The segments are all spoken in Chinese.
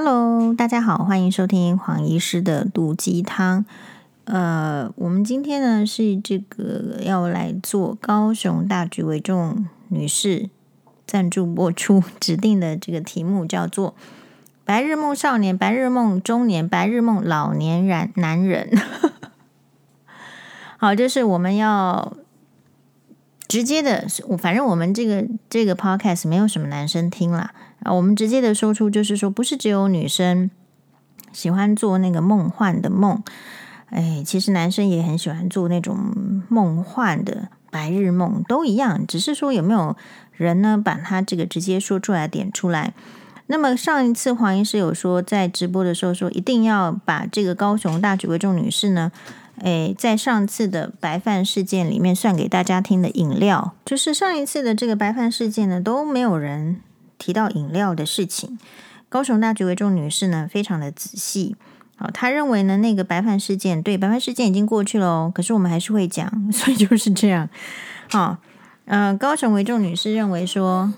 Hello，大家好，欢迎收听黄医师的毒鸡汤。呃，我们今天呢是这个要来做高雄大局为重女士赞助播出指定的这个题目，叫做“白日梦少年、白日梦中年、白日梦老年人男人”。好，就是我们要直接的，反正我们这个这个 podcast 没有什么男生听啦。啊，我们直接的说出，就是说，不是只有女生喜欢做那个梦幻的梦，哎，其实男生也很喜欢做那种梦幻的白日梦，都一样，只是说有没有人呢，把他这个直接说出来，点出来。那么上一次黄医师有说，在直播的时候说，一定要把这个高雄大举为重女士呢，哎，在上次的白饭事件里面算给大家听的饮料，就是上一次的这个白饭事件呢，都没有人。提到饮料的事情，高雄大局为重女士呢，非常的仔细。好，她认为呢，那个白饭事件，对，白饭事件已经过去了哦，可是我们还是会讲，所以就是这样。好，呃，高雄为重女士认为说，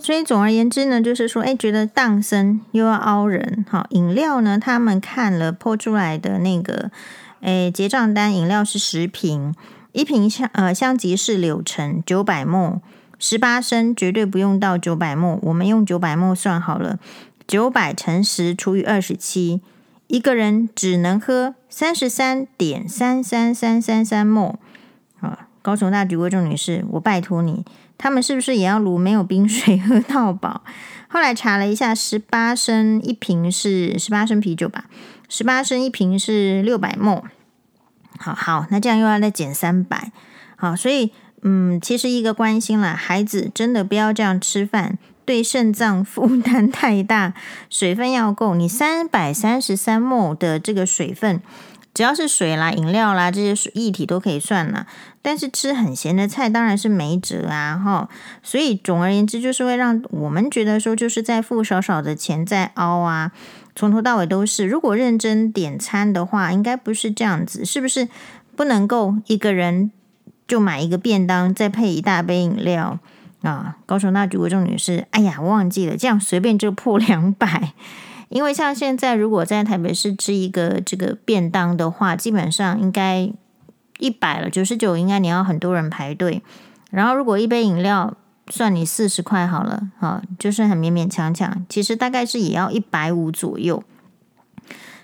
所以总而言之呢，就是说，哎，觉得当生又要凹人。好，饮料呢，他们看了破出来的那个，哎，结账单，饮料是十瓶，一瓶香呃香吉士柳橙九百 ml。十八升绝对不用到九百 ml，我们用九百 ml 算好了，九百乘十除以二十七，一个人只能喝三十三点三三三三三 ml。啊，高雄大局为重女士，我拜托你，他们是不是也要如没有冰水 喝到饱？后来查了一下，十八升一瓶是十八升啤酒吧，十八升一瓶是六百 ml。好好，那这样又要再减三百，好，所以。嗯，其实一个关心了，孩子真的不要这样吃饭，对肾脏负担太大，水分要够。你三百三十三 ml 的这个水分，只要是水啦、饮料啦这些水液体都可以算啦。但是吃很咸的菜当然是没辙啊，哈。所以总而言之，就是会让我们觉得说，就是在付少少的钱在凹啊，从头到尾都是。如果认真点餐的话，应该不是这样子，是不是？不能够一个人。就买一个便当，再配一大杯饮料啊！高雄大局为重女士，哎呀，忘记了，这样随便就破两百。因为像现在，如果在台北市吃一个这个便当的话，基本上应该一百了，九十九应该你要很多人排队。然后如果一杯饮料算你四十块好了，好，就是很勉勉强强，其实大概是也要一百五左右。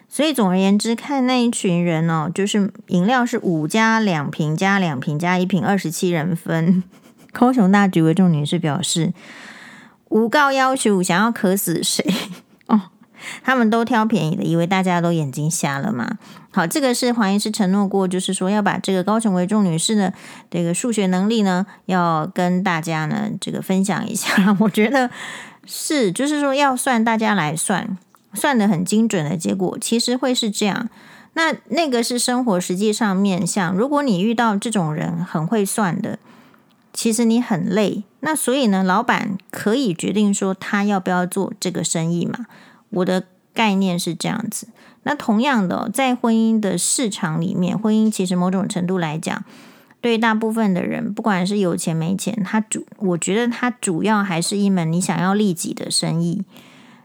所以总而言之，看那一群人哦，就是饮料是五加两瓶加两瓶加一瓶，二十七人分。高雄大局为重女士表示，无告要求想要渴死谁？他们都挑便宜的，以为大家都眼睛瞎了嘛。好，这个是黄医师承诺过，就是说要把这个高成为重女士的这个数学能力呢，要跟大家呢这个分享一下。我觉得是，就是说要算，大家来算。算得很精准的结果，其实会是这样。那那个是生活实际上面向。如果你遇到这种人很会算的，其实你很累。那所以呢，老板可以决定说他要不要做这个生意嘛？我的概念是这样子。那同样的，在婚姻的市场里面，婚姻其实某种程度来讲，对大部分的人，不管是有钱没钱，他主我觉得他主要还是一门你想要利己的生意。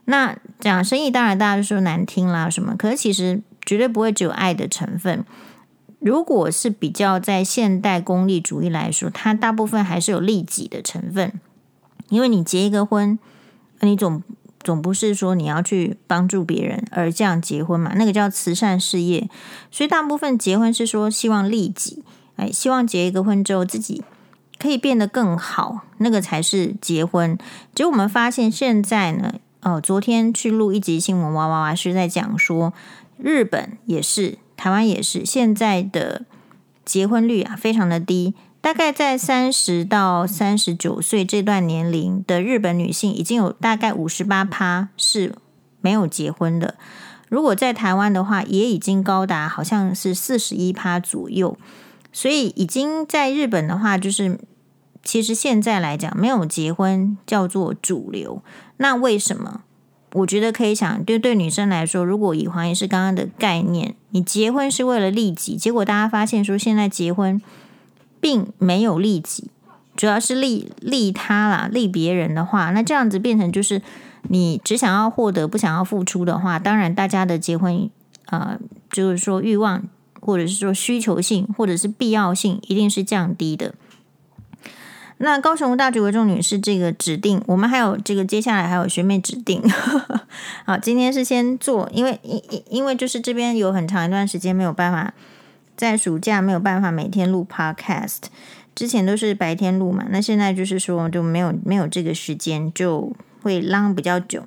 那讲生意，当然大家就说难听啦什么，可是其实绝对不会只有爱的成分。如果是比较在现代功利主义来说，它大部分还是有利己的成分。因为你结一个婚，你总总不是说你要去帮助别人而这样结婚嘛？那个叫慈善事业。所以大部分结婚是说希望利己，哎，希望结一个婚之后自己可以变得更好，那个才是结婚。结果我们发现现在呢。哦，昨天去录一集新闻，哇哇哇是在讲说，日本也是，台湾也是，现在的结婚率啊非常的低，大概在三十到三十九岁这段年龄的日本女性，已经有大概五十八趴是没有结婚的。如果在台湾的话，也已经高达好像是四十一趴左右，所以已经在日本的话，就是。其实现在来讲，没有结婚叫做主流。那为什么？我觉得可以想，对对女生来说，如果以黄医师刚刚的概念，你结婚是为了利己，结果大家发现说现在结婚并没有利己，主要是利利他啦，利别人的话，那这样子变成就是你只想要获得，不想要付出的话，当然大家的结婚，呃，就是说欲望，或者是说需求性，或者是必要性，一定是降低的。那高雄大举为重女士这个指定，我们还有这个接下来还有学妹指定。好，今天是先做，因为因因因为就是这边有很长一段时间没有办法，在暑假没有办法每天录 podcast，之前都是白天录嘛，那现在就是说就没有没有这个时间，就会浪比较久。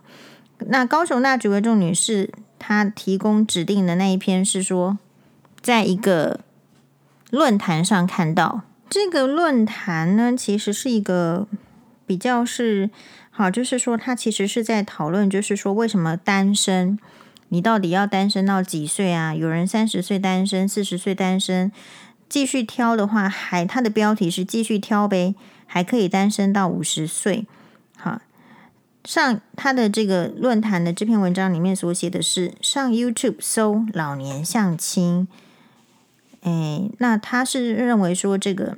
那高雄那几位众女士她提供指定的那一篇是说，在一个论坛上看到。这个论坛呢，其实是一个比较是好，就是说，他其实是在讨论，就是说，为什么单身，你到底要单身到几岁啊？有人三十岁单身，四十岁单身，继续挑的话，还他的标题是继续挑呗，还可以单身到五十岁。好，上他的这个论坛的这篇文章里面所写的是，上 YouTube 搜老年相亲。哎，那他是认为说，这个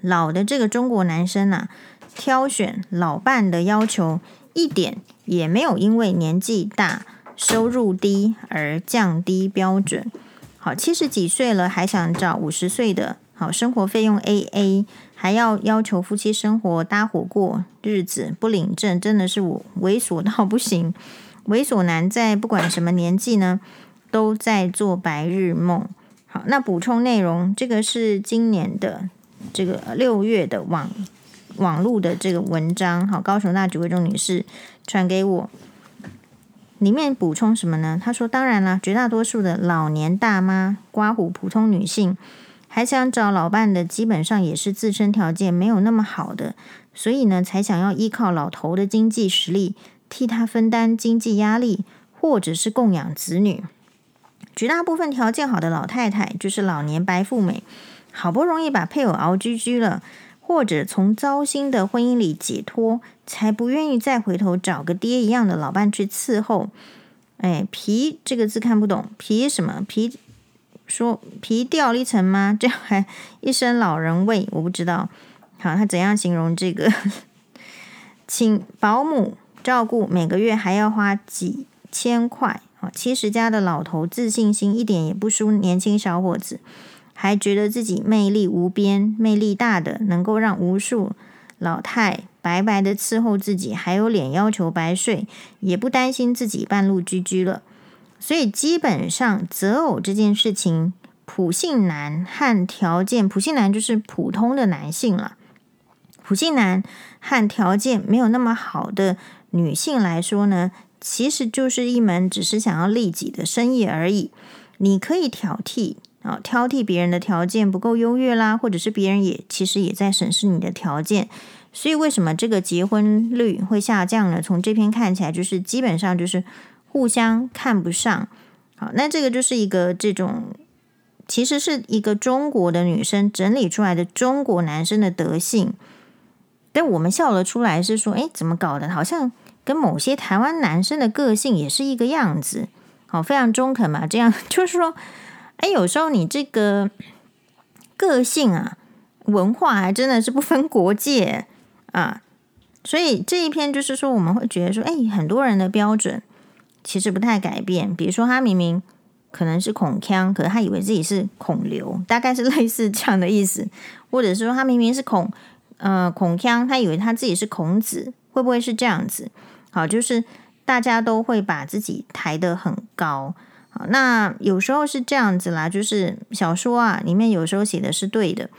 老的这个中国男生呐、挑选老伴的要求一点也没有因为年纪大、收入低而降低标准。好，七十几岁了还想找五十岁的，好，生活费用 AA，还要要求夫妻生活搭伙过日子，不领证，真的是我猥琐到不行。猥琐男在不管什么年纪呢，都在做白日梦。好，那补充内容，这个是今年的这个六月的网网络的这个文章。好，高雄大举为重女士传给我，里面补充什么呢？他说，当然了，绝大多数的老年大妈、刮胡普通女性，还想找老伴的，基本上也是自身条件没有那么好的，所以呢，才想要依靠老头的经济实力替他分担经济压力，或者是供养子女。绝大部分条件好的老太太，就是老年白富美，好不容易把配偶熬居居了，或者从糟心的婚姻里解脱，才不愿意再回头找个爹一样的老伴去伺候。哎，皮这个字看不懂，皮什么皮？说皮掉了一层吗？这样还一身老人味，我不知道。好，他怎样形容这个？请保姆照顾，每个月还要花几千块啊。七十加的老头自信心一点也不输年轻小伙子，还觉得自己魅力无边，魅力大的能够让无数老太白白的伺候自己，还有脸要求白睡，也不担心自己半路居居了。所以基本上择偶这件事情，普信男和条件普信男就是普通的男性了，普信男和条件没有那么好的女性来说呢，其实就是一门只是想要利己的生意而已。你可以挑剔啊，挑剔别人的条件不够优越啦，或者是别人也其实也在审视你的条件。所以为什么这个结婚率会下降呢？从这篇看起来，就是基本上就是互相看不上。好，那这个就是一个这种，其实是一个中国的女生整理出来的中国男生的德性。但我们笑了出来，是说，哎，怎么搞的？好像。跟某些台湾男生的个性也是一个样子，好，非常中肯嘛。这样 就是说，哎，有时候你这个个性啊，文化还真的是不分国界啊。所以这一篇就是说，我们会觉得说，哎，很多人的标准其实不太改变。比如说，他明明可能是孔锵，可是他以为自己是孔刘，大概是类似这样的意思。或者是说，他明明是孔呃孔锵，他以为他自己是孔子，会不会是这样子？好，就是大家都会把自己抬得很高。好，那有时候是这样子啦，就是小说啊里面有时候写的是对的。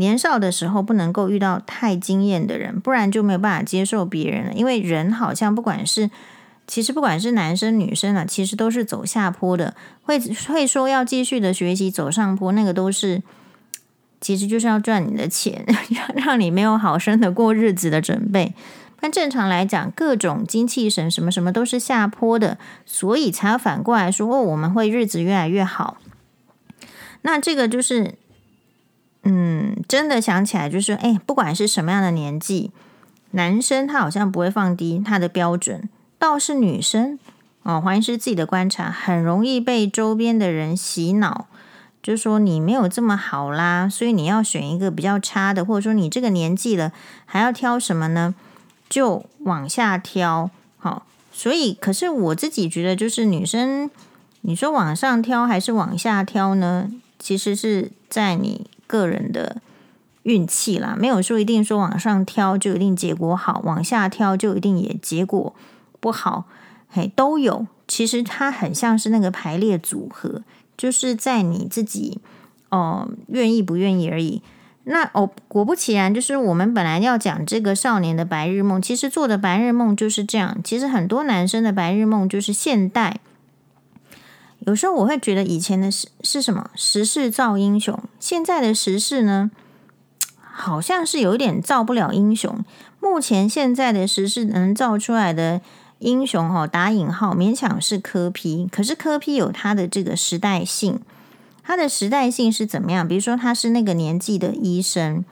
年少的时候不能够遇到太惊艳的人，不然就没有办法接受别人了。因为人好像不管是，其实不管是男生女生啊，其实都是走下坡的。会会说要继续的学习走上坡，那个都是其实就是要赚你的钱，让让你没有好生的过日子的准备。但正常来讲，各种精气神什么什么都是下坡的，所以才要反过来说哦，我们会日子越来越好。那这个就是，嗯，真的想起来就是，哎，不管是什么样的年纪，男生他好像不会放低他的标准，倒是女生哦，怀疑是自己的观察，很容易被周边的人洗脑，就说你没有这么好啦，所以你要选一个比较差的，或者说你这个年纪了还要挑什么呢？就往下挑，好，所以可是我自己觉得，就是女生，你说往上挑还是往下挑呢？其实是在你个人的运气啦，没有说一定说往上挑就一定结果好，往下挑就一定也结果不好，嘿，都有。其实它很像是那个排列组合，就是在你自己哦、愿意不愿意而已。那哦，果不其然，就是我们本来要讲这个少年的白日梦，其实做的白日梦就是这样。其实很多男生的白日梦就是现代。有时候我会觉得以前的是是什么时势造英雄，现在的时势呢，好像是有一点造不了英雄。目前现在的时势能造出来的。英雄哈，打引号，勉强是柯 P，可是柯 P 有他的这个时代性，他的时代性是怎么样？比如说他是那个年纪的医生，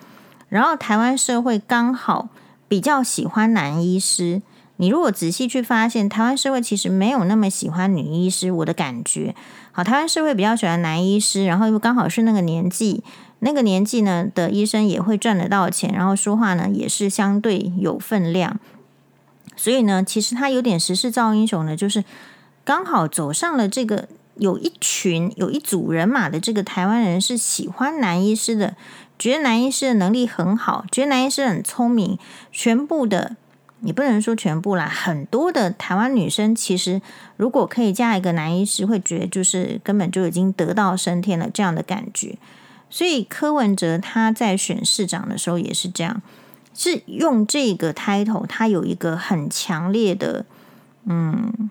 然后台湾社会刚好比较喜欢男医师。你如果仔细去发现，台湾社会其实没有那么喜欢女医师。我的感觉，好，台湾社会比较喜欢男医师，然后又刚好是那个年纪，那个年纪呢的医生也会赚得到钱，然后说话呢也是相对有分量。所以呢，其实他有点时势造英雄呢，就是刚好走上了这个有一群有一组人马的这个台湾人是喜欢男医师的，觉得男医师的能力很好，觉得男医师很聪明。全部的，你不能说全部啦，很多的台湾女生其实如果可以嫁一个男医师，会觉得就是根本就已经得道升天了这样的感觉。所以柯文哲他在选市长的时候也是这样。是用这个 title，他有一个很强烈的，嗯，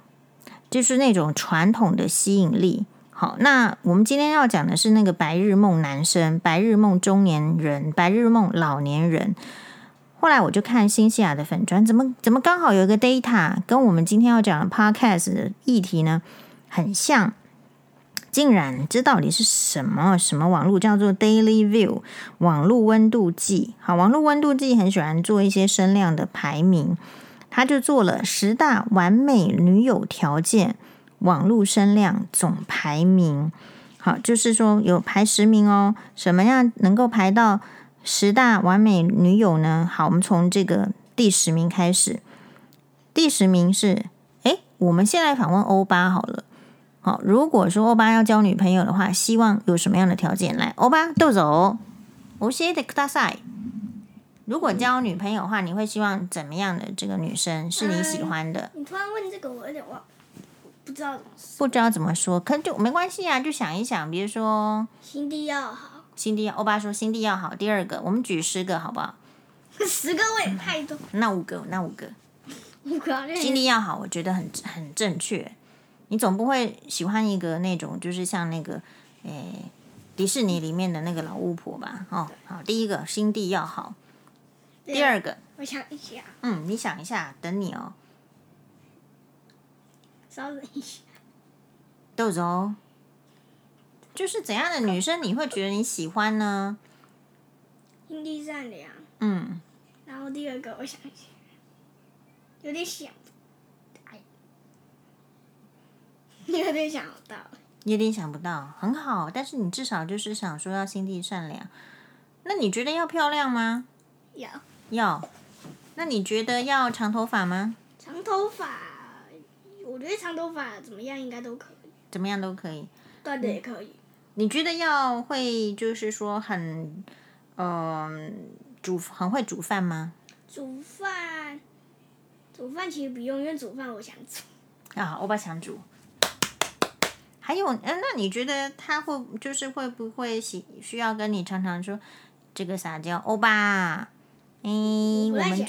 就是那种传统的吸引力。好，那我们今天要讲的是那个白日梦男生、白日梦中年人、白日梦老年人。后来我就看新西亚的粉专，怎么怎么刚好有一个 data 跟我们今天要讲的 podcast 的议题呢，很像。竟然这到底是什么？什么网络叫做 Daily View 网络温度计？好，网络温度计很喜欢做一些声量的排名，他就做了十大完美女友条件网络声量总排名。好，就是说有排十名哦。什么样能够排到十大完美女友呢？好，我们从这个第十名开始。第十名是，诶，我们先来访问欧巴好了。好，如果说欧巴要交女朋友的话，希望有什么样的条件？来，欧巴豆走，我先得大赛。如果交女朋友的话，你会希望怎么样的这个女生是你喜欢的？嗯、你突然问这个，我有点忘，不知道怎么说。不知道怎么说，可能就没关系啊，就想一想，比如说心地要好，心地要，欧巴说心地要好。第二个，我们举十个好不好？十个我也太多。那五个，那五个，五个心地要好，我觉得很很正确。你总不会喜欢一个那种，就是像那个，诶、欸，迪士尼里面的那个老巫婆吧？哦，好，第一个心地要好，第二个，我想一下，嗯，你想一下，等你哦，稍等一下，豆豆，就是怎样的女生你会觉得你喜欢呢？心地善良，嗯，然后第二个，我想一下，有点想。哎有点想不到，有点想不到，很好。但是你至少就是想说要心地善良。那你觉得要漂亮吗？要。要。那你觉得要长头发吗？长头发，我觉得长头发怎么样应该都可以。怎么样都可以。短的也可以。你觉得要会就是说很，嗯、呃，煮很会煮饭吗？煮饭，煮饭其实不用，因为煮饭我想煮。啊，我爸想煮。还有，嗯，那你觉得他会就是会不会需需要跟你常常说这个撒娇欧巴？嗯，我们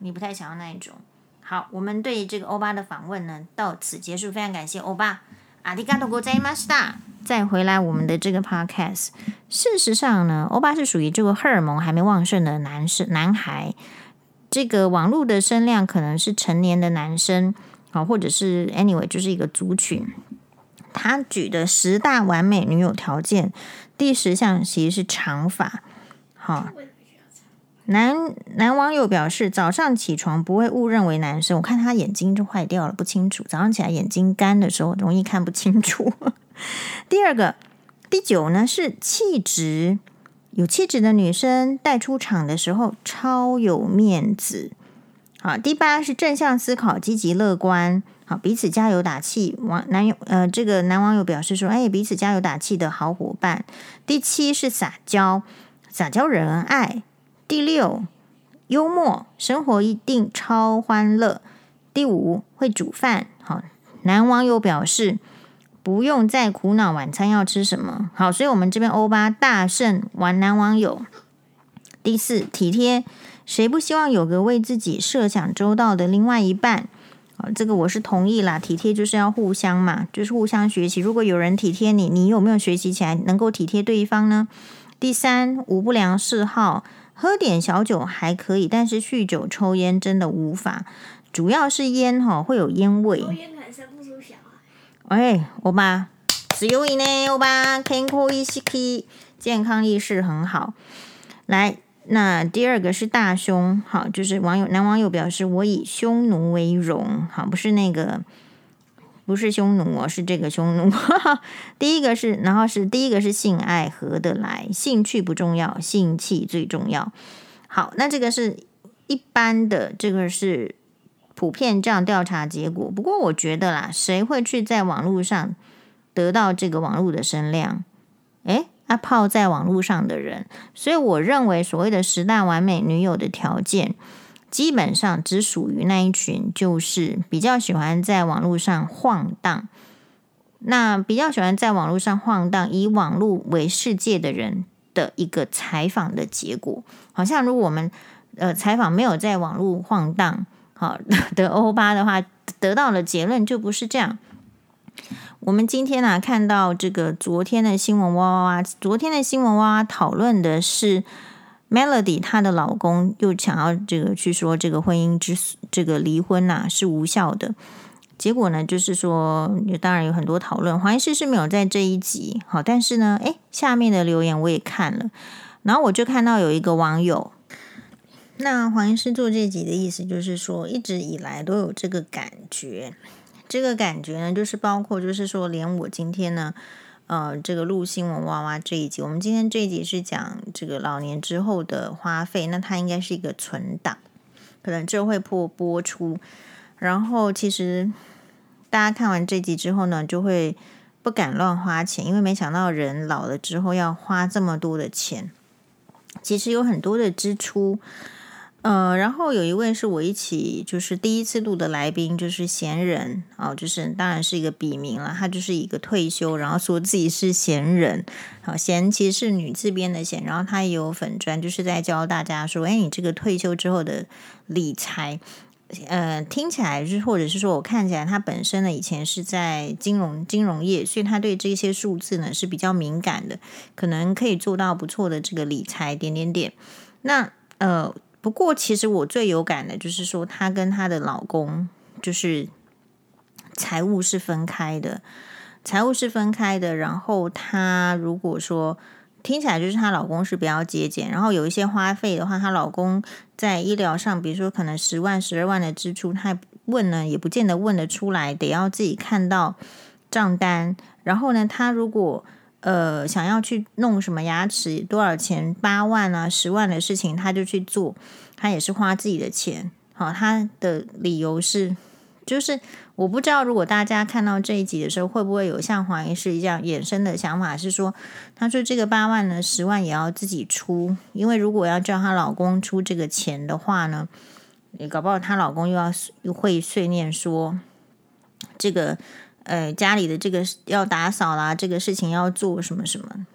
你不太想要那一种。好，我们对这个欧巴的访问呢到此结束，非常感谢欧巴。阿里嘎多ございました。 再回来我们的这个 podcast，事实上呢，欧巴是属于这个荷尔蒙还没旺盛的男生男孩。这个网络的声量可能是成年的男生，啊，或者是 anyway 就是一个族群。他举的十大完美女友条件，第十项其实是长发。好，男男网友表示，早上起床不会误认为男生。我看他眼睛就坏掉了，不清楚。早上起来眼睛干的时候，容易看不清楚。第二个，第九呢是气质，有气质的女生带出场的时候超有面子。好，第八是正向思考，积极乐观。好，彼此加油打气。网男友呃，这个男网友表示说：“哎，彼此加油打气的好伙伴。”第七是撒娇，撒娇惹人爱。第六，幽默，生活一定超欢乐。第五，会煮饭。好，男网友表示不用再苦恼晚餐要吃什么。好，所以我们这边欧巴大胜玩男网友。第四，体贴，谁不希望有个为自己设想周到的另外一半？啊，这个我是同意啦。体贴就是要互相嘛，就是互相学习。如果有人体贴你，你有没有学习起来能够体贴对方呢？第三，无不良嗜好，喝点小酒还可以，但是酗酒抽烟真的无法。主要是烟哈会有烟味。抽烟生不出小孩。哎，欧巴，只有你呢，欧巴，健康意识，健康意识很好。来。那第二个是大胸，好，就是网友男网友表示，我以匈奴为荣，好，不是那个，不是匈奴哦，是这个匈奴。第一个是，然后是第一个是性爱合得来，兴趣不重要，性气最重要。好，那这个是一般的，这个是普遍这样调查结果。不过我觉得啦，谁会去在网络上得到这个网络的声量？诶。啊，泡在网络上的人，所以我认为所谓的十大完美女友的条件，基本上只属于那一群，就是比较喜欢在网络上晃荡。那比较喜欢在网络上晃荡，以网络为世界的人的一个采访的结果，好像如果我们呃采访没有在网络晃荡好的欧巴的话，得到的结论就不是这样。我们今天呢、啊、看到这个昨天的新闻哇哇哇，昨天的新闻哇哇讨论的是 Melody 她的老公又想要这个去说这个婚姻之这个离婚呐、是无效的，结果呢就是说，当然有很多讨论，黄医师是没有在这一集好，但是呢，诶，下面的留言我也看了，然后我就看到有一个网友，那黄医师做这集的意思就是说，一直以来都有这个感觉。这个感觉呢，就是包括，就是说，连我今天呢，呃，这个录新闻哇哇这一集，我们今天这一集是讲这个老年之后的花费，那它应该是一个存档，可能这会破播出。然后，其实大家看完这集之后呢，就会不敢乱花钱，因为没想到人老了之后要花这么多的钱，其实有很多的支出。呃，然后有一位是我一起就是第一次录的来宾，就是闲人哦，就是当然是一个笔名了，他就是一个退休，然后说自己是闲人，好，闲其实是女字边的闲，然后他也有粉专，就是在教大家说，哎，你这个退休之后的理财，呃，听起来是或者是说我看起来他本身呢以前是在金融金融业，所以他对这些数字呢是比较敏感的，可能可以做到不错的这个理财点点点，那呃。不过，其实我最有感的就是说，她跟她的老公就是财务是分开的，财务是分开的。然后她如果说听起来就是她老公是比较节俭，然后有一些花费的话，她老公在医疗上，比如说可能十万、十二万的支出，她问呢也不见得问得出来，得要自己看到账单。然后呢，她如果呃，想要去弄什么牙齿多少钱？八万啊，十万的事情，他就去做，他也是花自己的钱。好，他的理由是，就是我不知道，如果大家看到这一集的时候，会不会有像黄医师一样衍生的想法，是说，他说这个八万呢，十万也要自己出，因为如果要叫她老公出这个钱的话呢，也搞不好她老公又要又会碎念说这个。呃，家里的这个要打扫啦，这个事情要做什么什么。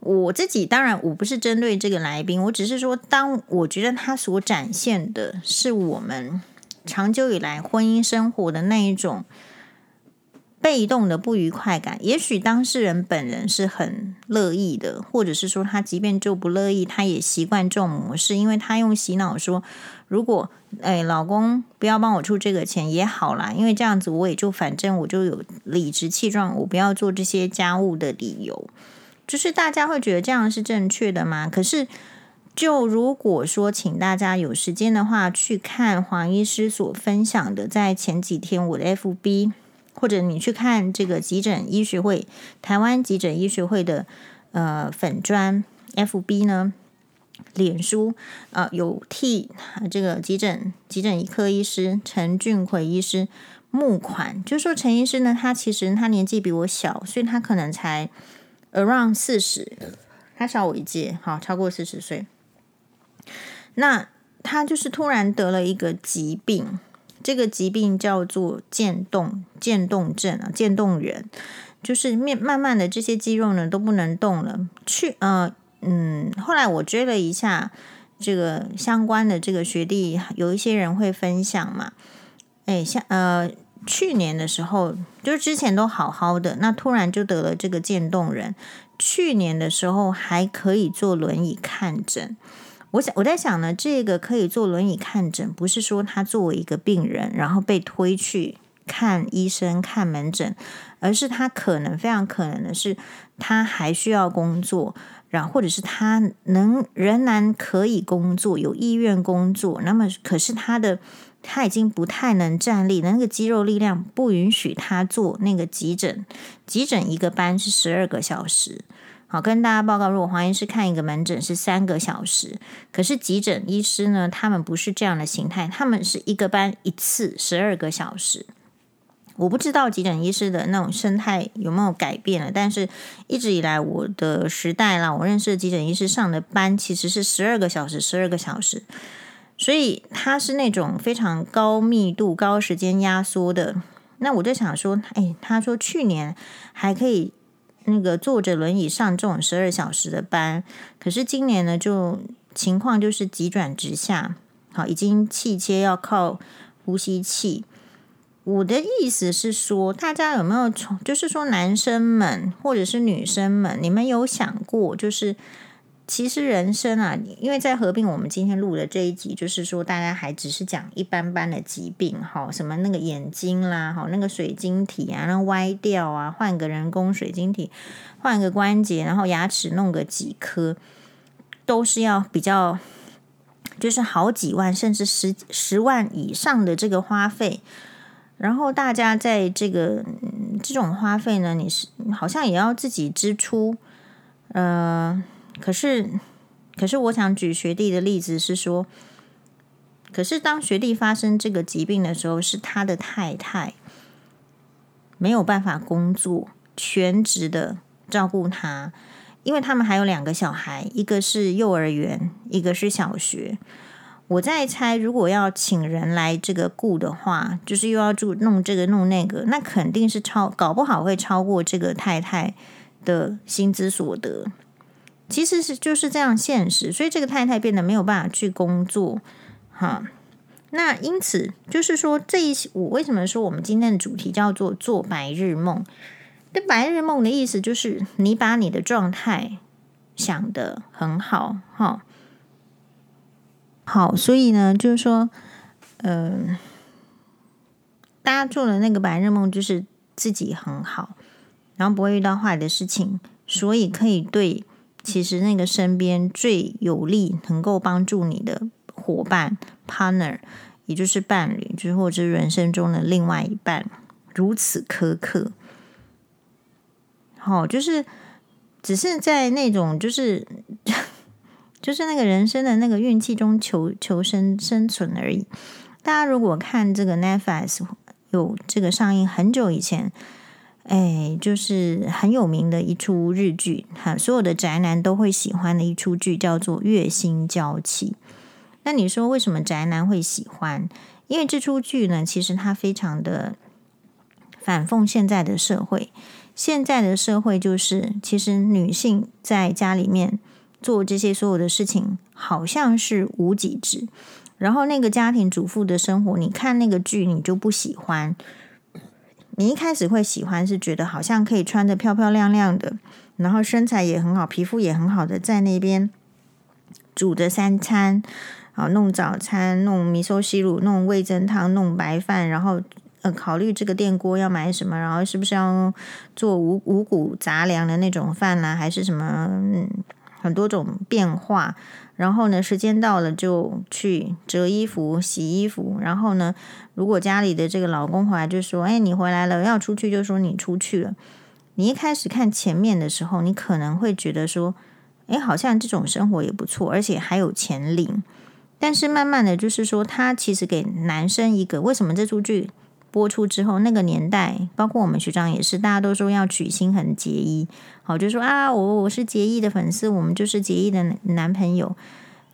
我自己当然我不是针对这个来宾，我只是说，当我觉得他所展现的是我们长久以来婚姻生活的那一种被动的不愉快感。也许当事人本人是很乐意的，或者是说他即便就不乐意，他也习惯这种模式，因为他用洗脑说。如果哎，老公不要帮我出这个钱也好啦，因为这样子我也就反正我就有理直气壮，我不要做这些家务的理由，就是大家会觉得这样是正确的吗？可是，就如果说请大家有时间的话，去看黄医师所分享的，在前几天我的 FB，或者你去看这个急诊医学会台湾急诊医学会的呃粉专 FB 呢。脸书呃有替这个急诊急诊科医师陈俊奎医师募款，就说陈医师呢，他其实他年纪比我小，所以他可能才 around 四十，他小我一届，好，超过四十岁。那他就是突然得了一个疾病，这个疾病叫做渐冻渐冻症啊，渐冻人，就是面慢慢的这些肌肉呢都不能动了。去呃嗯，后来我追了一下这个相关的这个学弟，有一些人会分享嘛，哎，像呃去年的时候，就是之前都好好的，那突然就得了这个渐冻人。去年的时候还可以坐轮椅看诊，我想我在想呢，这个可以坐轮椅看诊，不是说他作为一个病人，然后被推去看医生看门诊，而是他可能非常可能的是，他还需要工作，然后或者是他能仍然可以工作，有意愿工作，那么可是他的。他已经不太能站立，那个肌肉力量不允许他做那个急诊。急诊一个班是十二个小时，好，跟大家报告，如果黄医师看一个门诊是三个小时，可是急诊医师呢，他们不是这样的形态，他们是一个班一次十二个小时。我不知道急诊医师的那种生态有没有改变了，但是一直以来我的时代啦，我认识的急诊医师上的班其实是十二个小时，十二个小时。所以他是那种非常高密度、高时间压缩的。那我就想说，哎，他说去年还可以那个坐着轮椅上这种十二小时的班，可是今年呢，就情况就是急转直下，好，已经气切要靠呼吸器。我的意思是说，大家有没有从，就是说男生们或者是女生们，你们有想过，就是。其实人生啊，因为在合并我们今天录的这一集，就是说大家还只是讲一般般的疾病，哈，什么那个眼睛啦，哈，那个水晶体啊，那歪掉啊，换个人工水晶体，换个关节，然后牙齿弄个几颗，都是要比较，就是好几万甚至十十万以上的这个花费。然后大家在这个这种花费呢，你是好像也要自己支出，呃。可是，可是，我想举学弟的例子是说，可是当学弟发生这个疾病的时候，是他的太太没有办法工作，全职的照顾他，因为他们还有两个小孩，一个是幼儿园，一个是小学。我在猜，如果要请人来这个雇的话，就是又要住弄这个弄那个，那肯定是超，搞不好会超过这个太太的薪资所得。其实是就是这样现实，所以这个太太变得没有办法去工作，哈。那因此就是说，这一我为什么说我们今天的主题叫做做白日梦？这白日梦的意思就是你把你的状态想得很好，哈。好，所以呢，就是说，嗯、呃，大家做的那个白日梦就是自己很好，然后不会遇到坏的事情，所以可以对。其实那个身边最有利、能够帮助你的伙伴 （partner），也就是伴侣，就是或者人生中的另外一半，如此苛刻。好，就是只是在那种就是就是那个人生的那个运气中求求生生存而已。大家如果看这个 Netflix 有这个上映很久以前。哎，就是很有名的一出日剧，哈，所有的宅男都会喜欢的一出剧，叫做《月薪娇妻》。那你说为什么宅男会喜欢？因为这出剧呢，其实它非常的反讽现在的社会。现在的社会就是，其实女性在家里面做这些所有的事情，好像是无给职。然后那个家庭主妇的生活，你看那个剧，你就不喜欢。你一开始会喜欢，是觉得好像可以穿得漂漂亮亮的，然后身材也很好，皮肤也很好的，在那边煮着三餐啊，弄早餐，弄米寿西乳，弄味噌汤，弄白饭，然后呃，考虑这个电锅要买什么，然后是不是要做五五谷杂粮的那种饭呢、还是什么？嗯，很多种变化。然后呢，时间到了就去折衣服、洗衣服。然后呢，如果家里的这个老公回来就说：“哎，你回来了，要出去。”就说你出去了。你一开始看前面的时候，你可能会觉得说：“诶，好像这种生活也不错，而且还有钱领。但是慢慢的就是说，他其实给男生一个为什么这出剧播出之后，那个年代，包括我们学长也是，大家都说要娶新垣结衣，好，就说啊，我我是结衣的粉丝，我们就是结衣的男朋友，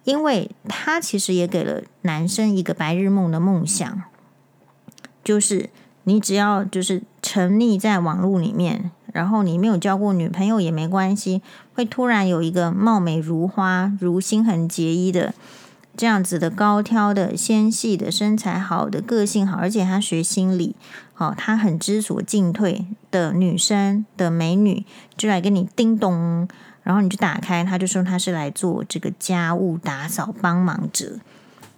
因为他其实也给了男生一个白日梦的梦想，就是你只要就是沉溺在网络里面，然后你没有交过女朋友也没关系，会突然有一个貌美如花如新垣结衣的。这样子的高挑的纤细的身材好的个性好，而且她学心理，好，她很知所进退的女生的美女，就来跟你叮咚，然后你就打开，她就说她是来做这个家务打扫帮忙者。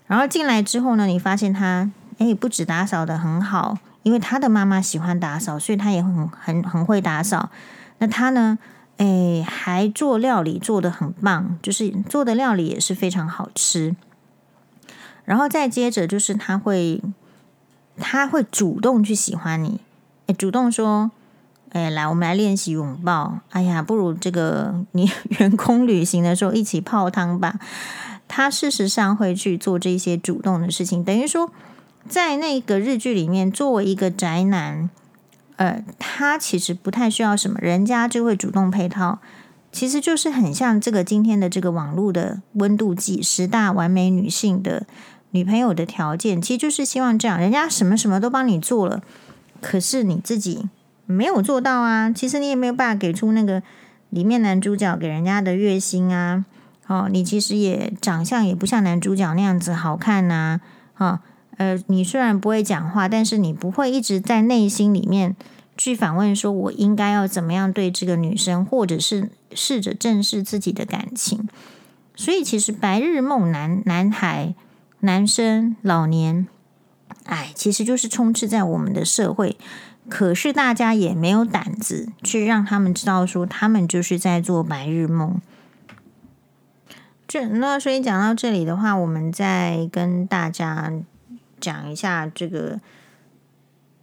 然后进来之后呢，你发现她诶不止打扫得很好，因为她的妈妈喜欢打扫，所以她也很很很会打扫。那她呢，诶还做料理做的很棒，就是做的料理也是非常好吃。然后再接着就是他会，他会主动去喜欢你，诶，主动说，诶，来，我们来练习拥抱。哎呀，不如这个你 员工旅行的时候一起泡汤吧。他事实上会去做这些主动的事情，等于说，在那个日剧里面，作为一个宅男，呃，他其实不太需要什么，人家就会主动配套。其实就是很像这个今天的这个网络的温度计，十大完美女性的。女朋友的条件其实就是希望这样，人家什么什么都帮你做了，可是你自己没有做到啊。其实你也没有办法给出那个里面男主角给人家的月薪啊。哦，你其实也长相也不像男主角那样子好看呐。哦，呃，你虽然不会讲话，但是你不会一直在内心里面去反问说，我应该要怎么样对这个女生，或者是试着正视自己的感情。所以，其实白日梦男男孩。男生、老年，哎，其实就是充斥在我们的社会，可是大家也没有胆子去让他们知道，说他们就是在做白日梦。这那所以讲到这里的话，我们再跟大家讲一下这个，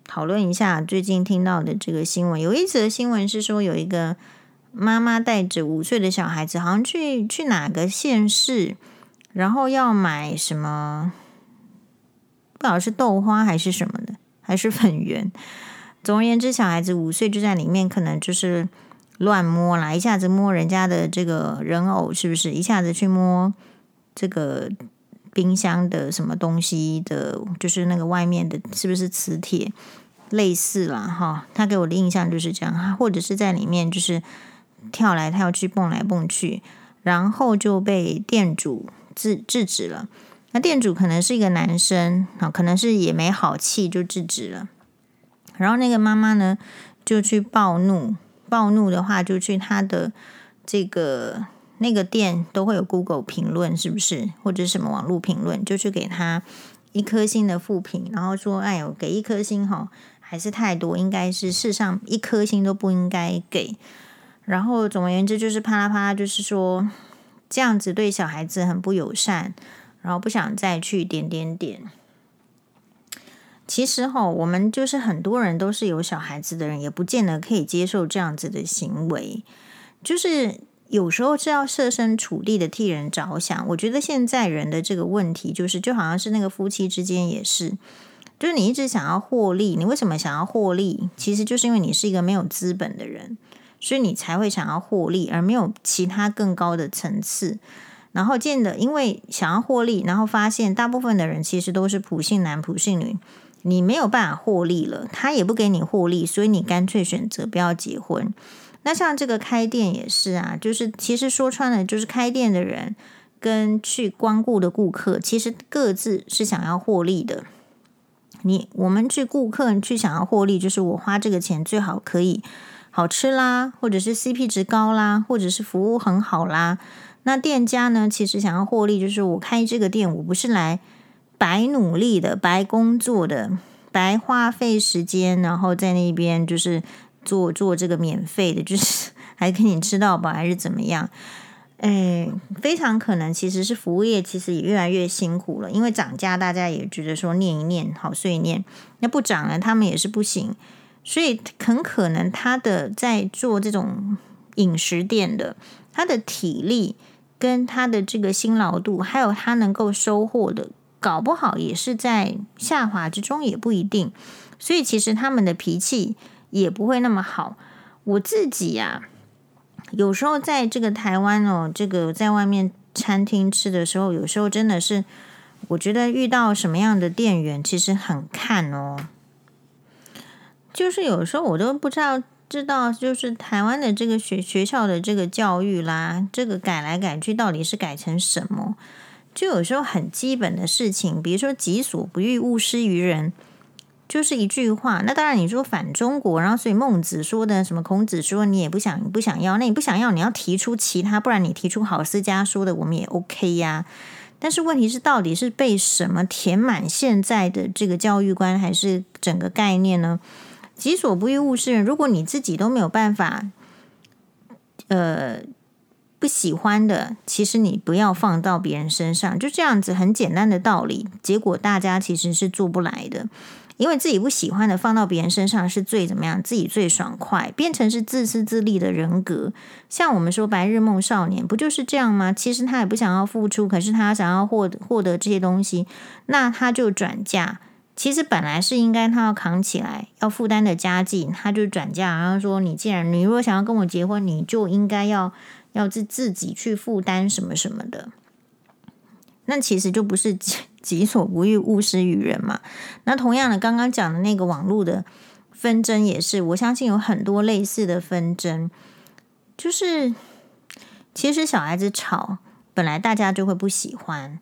讨论一下最近听到的这个新闻。有一则新闻是说，有一个妈妈带着五岁的小孩子，好像去去哪个县市。然后要买什么？不知道是豆花还是什么的，还是粉圆。总而言之，小孩子五岁就在里面，可能就是乱摸啦，一下子摸人家的这个人偶，是不是？一下子去摸这个冰箱的什么东西的，就是那个外面的，是不是磁铁？类似啦，哈。他给我的印象就是这样，或者是在里面就是跳来跳去，蹦来蹦去，然后就被店主。制制止了，那店主可能是一个男生啊，可能是也没好气就制止了。然后那个妈妈呢，就去暴怒，暴怒的话就去他的这个那个店都会有 Google 评论，是不是？或者什么网络评论，就去给他一颗星的负评，然后说：“哎呦，给一颗星哈，还是太多，应该是世上一颗星都不应该给。”然后总而言之就是啪啦啪啦，就是说。这样子对小孩子很不友善，然后不想再去点点点。其实哈，我们就是很多人都是有小孩子的人，也不见得可以接受这样子的行为。就是有时候是要设身处地的替人着想。我觉得现在人的这个问题，就是就好像是那个夫妻之间也是，就是你一直想要获利，你为什么想要获利？其实就是因为你是一个没有资本的人。所以你才会想要获利，而没有其他更高的层次。然后见的，因为想要获利，然后发现大部分的人其实都是普信男、普信女，你没有办法获利了，他也不给你获利，所以你干脆选择不要结婚。那像这个开店也是啊，就是其实说穿了，就是开店的人跟去光顾的顾客，其实各自是想要获利的。你我们去顾客去想要获利，就是我花这个钱最好可以。好吃啦，或者是 CP 值高啦，或者是服务很好啦。那店家呢，其实想要获利，就是我开这个店，我不是来白努力的、白工作的、白花费时间，然后在那边就是做做这个免费的，就是 还给你吃到饱，还是怎么样？哎，非常可能其实是服务业，其实也越来越辛苦了，因为涨价，大家也觉得说念一念好碎念，那不涨了，他们也是不行。所以很可能他的在做这种饮食店的，他的体力跟他的这个辛劳度，还有他能够收获的，搞不好也是在下滑之中，也不一定。所以其实他们的脾气也不会那么好。我自己呀、啊，有时候在这个台湾哦，这个在外面餐厅吃的时候，有时候真的是，我觉得遇到什么样的店员，其实很看哦。就是有时候我都不知道，知道就是台湾的这个学学校的这个教育啦，这个改来改去，到底是改成什么？就有时候很基本的事情，比如说“己所不欲，勿施于人”。就是一句话，那当然你说反中国，然后所以孟子说的什么，孔子说你也不想，不想要，那你不想要，你要提出其他，不然你提出郝思嘉说的，我们也 OK 呀。但是问题是，到底是被什么填满现在的这个教育观，还是整个概念呢？己所不欲，勿施人。如果你自己都没有办法，呃，不喜欢的，其实你不要放到别人身上，就这样子很简单的道理，结果大家其实是做不来的。因为自己不喜欢的放到别人身上是最怎么样？自己最爽快，变成是自私自利的人格。像我们说白日梦少年，不就是这样吗？其实他也不想要付出，可是他想要获得获得这些东西，那他就转嫁。其实本来是应该他要扛起来要负担的家境，他就转嫁。然后说：“你既然你如果想要跟我结婚，你就应该要要自自己去负担什么什么的。”那其实就不是。己所不欲，勿施于人嘛。那同样的，刚刚讲的那个网络的纷争也是，我相信有很多类似的纷争。就是其实小孩子吵，本来大家就会不喜欢，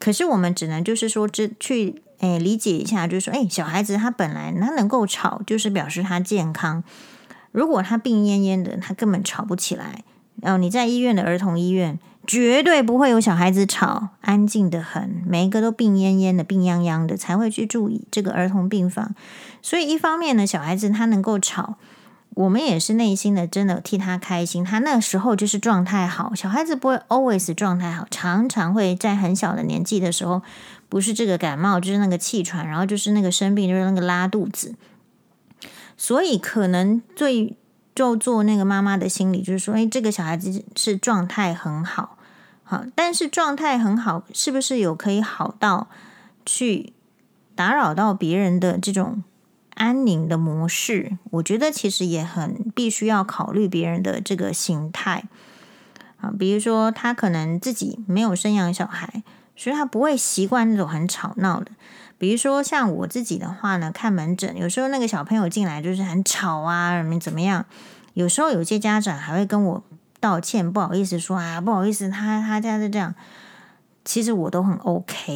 可是我们只能就是说，这去诶理解一下，就是说，诶小孩子他本来他能够吵，就是表示他健康。如果他病恹恹的，他根本吵不起来。然后你在医院的儿童医院。绝对不会有小孩子吵，安静的很，每一个都病恹恹的、病殃殃的，才会去住这个儿童病房。所以一方面呢，小孩子他能够吵，我们也是内心的真的替他开心。他那时候就是状态好，小孩子不会 always 状态好，常常会在很小的年纪的时候，不是这个感冒，就是那个气喘，然后就是那个生病，就是那个拉肚子。所以可能最就做那个妈妈的心理，就是说，哎，这个小孩子是状态很好。好，但是状态很好，是不是有可以好到去打扰到别人的这种安宁的模式？我觉得其实也很必须要考虑别人的这个心态啊。比如说，他可能自己没有生养小孩，所以他不会习惯那种很吵闹的。比如说像我自己的话呢，看门诊，有时候那个小朋友进来就是很吵啊，怎么怎么样？有时候有些家长还会跟我。道歉，不好意思说啊，不好意思，他他家是这样，其实我都很 OK，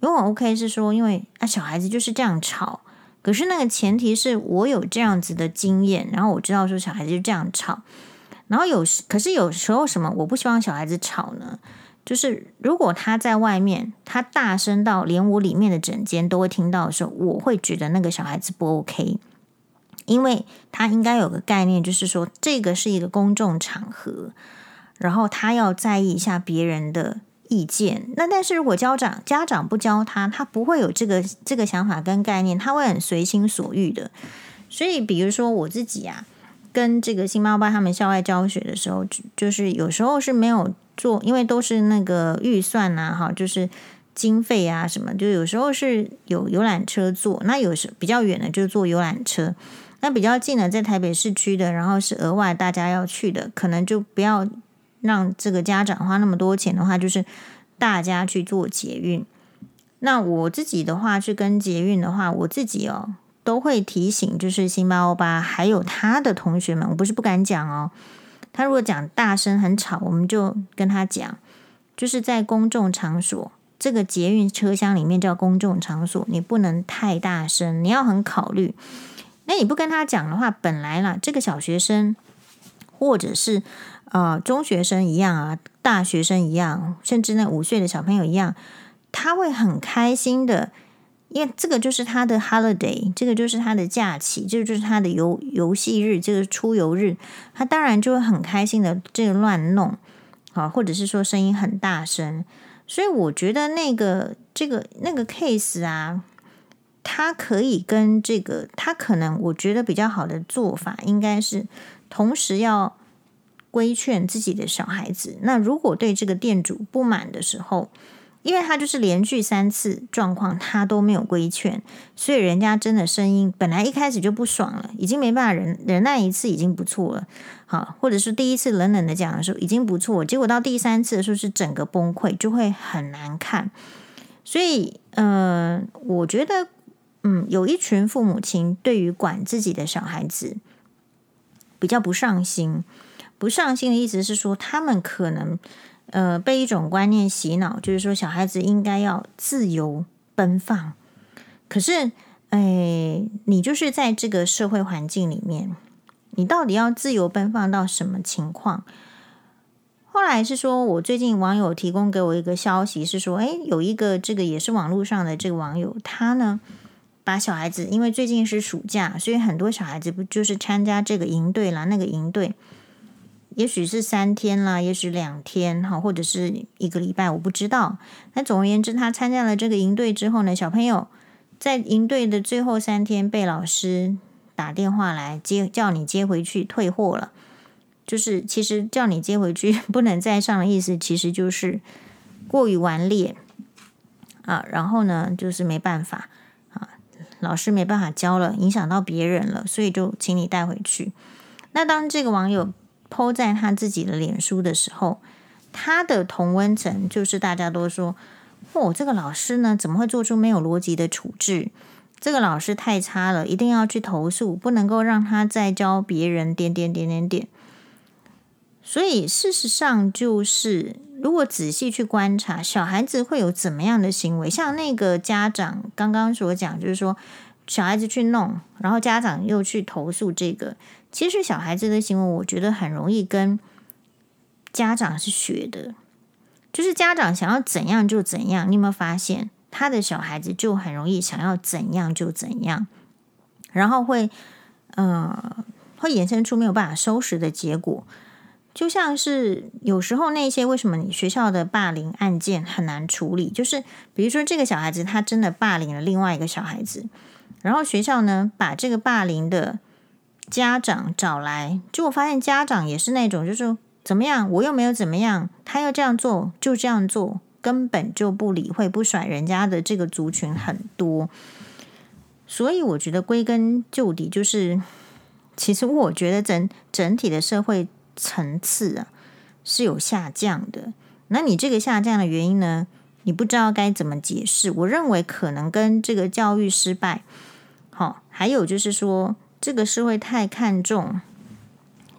因为我 OK 是说，因为啊小孩子就是这样吵，可是那个前提是我有这样子的经验，然后我知道说小孩子就这样吵，然后有时可是有时候什么我不希望小孩子吵呢？就是如果他在外面，他大声到连我里面的诊间都会听到的时候，我会觉得那个小孩子不 OK。因为他应该有个概念，就是说这个是一个公众场合，然后他要在意一下别人的意见。那但是如果家长家长不教他，他不会有这个这个想法跟概念，他会很随心所欲的。所以，比如说我自己啊，跟这个星猫爸他们校外教学的时候，就是有时候是没有做，因为都是那个预算呐，哈，就是经费啊什么，就有时候是有游览车坐，那有时比较远的就坐游览车。那比较近的，在台北市区的，然后是额外大家要去的，可能就不要让这个家长花那么多钱的话，就是大家去做捷运。那我自己的话，去跟捷运的话，我自己哦都会提醒，就是星巴欧巴还有他的同学们，我不是不敢讲哦。他如果讲大声很吵，我们就跟他讲，就是在公众场所，这个捷运车厢里面叫公众场所，你不能太大声，你要很考虑。那你不跟他讲的话，本来啦，这个小学生或者是呃中学生一样啊，大学生一样，甚至那五岁的小朋友一样，他会很开心的，因为这个就是他的 holiday，这个就是他的假期，这个就是他的游游戏日，这个出游日，他当然就会很开心的这个乱弄啊，或者是说声音很大声，所以我觉得那个这个那个 case 啊。他可以跟这个，他可能我觉得比较好的做法，应该是同时要规劝自己的小孩子。那如果对这个店主不满的时候，因为他就是连续三次状况，他都没有规劝，所以人家真的声音本来一开始就不爽了，已经没办法忍忍耐一次已经不错了，好，或者是第一次冷冷的讲的时候已经不错，结果到第三次的时候是整个崩溃，就会很难看。所以，呃，我觉得，嗯，有一群父母亲对于管自己的小孩子比较不上心，不上心的意思是说，他们可能。呃，被一种观念洗脑，就是说小孩子应该要自由奔放。可是，哎，你就是在这个社会环境里面，你到底要自由奔放到什么情况？后来是说，我最近网友提供给我一个消息，是说，哎，有一个这个也是网络上的这个网友，他呢把小孩子，因为最近是暑假，所以很多小孩子不就是参加这个营队啦，那个营队。也许是三天啦，也许两天哈，或者是一个礼拜，我不知道。那总而言之，他参加了这个营队之后呢，小朋友在营队的最后三天被老师打电话来接，叫你接回去退货了。就是其实叫你接回去 不能再上的意思，其实就是过于顽劣啊。然后呢，就是没办法，老师没办法教了，影响到别人了，所以就请你带回去。那当这个网友。po 在他自己的脸书的时候，他的同温层就是大家都说：“哦，这个老师呢，怎么会做出没有逻辑的处置？这个老师太差了，一定要去投诉，不能够让他再教别人。”点点点点点。所以事实上就是，如果仔细去观察，小孩子会有怎么样的行为？像那个家长刚刚所讲，就是说小孩子去弄，然后家长又去投诉这个。其实小孩子的行为，我觉得很容易跟家长是学的，就是家长想要怎样就怎样。你有没有发现，他的小孩子就很容易想要怎样就怎样，然后会呃会衍生出没有办法收拾的结果。就像是有时候那些为什么你学校的霸凌案件很难处理，就是比如说这个小孩子他真的霸凌了另外一个小孩子，然后学校呢把这个霸凌的。家长找来，结果发现家长也是那种，就是怎么样，我又没有怎么样，他要这样做就这样做，根本就不理会不甩人家的这个族群很多，所以我觉得归根究底就是，其实我觉得整整体的社会层次啊是有下降的。那你这个下降的原因呢？你不知道该怎么解释。我认为可能跟这个教育失败，好，还有就是说。这个社会太看重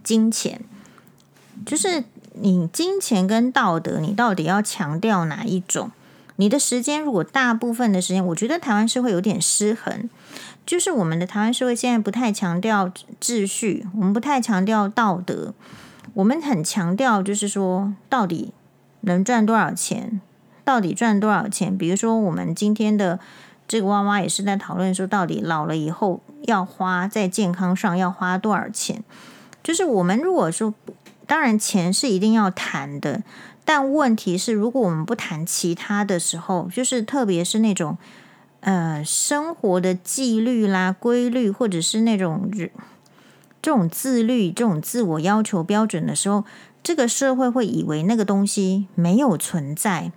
金钱，就是你金钱跟道德，你到底要强调哪一种？你的时间如果大部分的时间，我觉得台湾社会有点失衡，就是我们的台湾社会现在不太强调秩序，我们不太强调道德，我们很强调就是说到底能赚多少钱，到底赚多少钱？比如说我们今天的。这个娃娃也是在讨论说，到底老了以后要花在健康上要花多少钱？就是我们如果说，当然钱是一定要谈的，但问题是，如果我们不谈其他的时候，就是特别是那种呃生活的纪律啦、规律，或者是那种这种自律、这种自我要求标准的时候，这个社会会以为那个东西没有存在。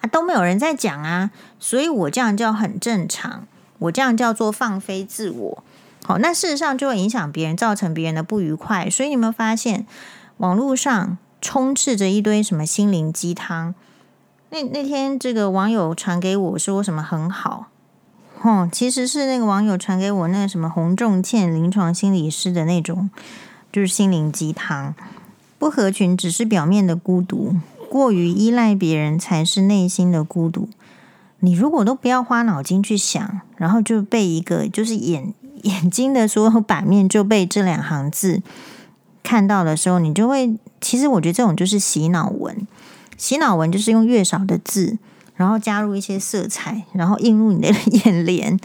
啊，都没有人在讲啊，所以我这样叫很正常，我这样叫做放飞自我。好，那事实上就会影响别人，造成别人的不愉快。所以你有没有发现，网络上充斥着一堆什么心灵鸡汤？那那天这个网友传给我说什么很好，哦，其实是那个网友传给我那个什么洪仲倩临床心理师的那种，就是心灵鸡汤，不合群只是表面的孤独。过于依赖别人才是内心的孤独。你如果都不要花脑筋去想，然后就被一个就是眼眼睛的所有版面就被这两行字看到的时候，你就会其实我觉得这种就是洗脑文。洗脑文就是用越少的字，然后加入一些色彩，然后映入你的 眼帘，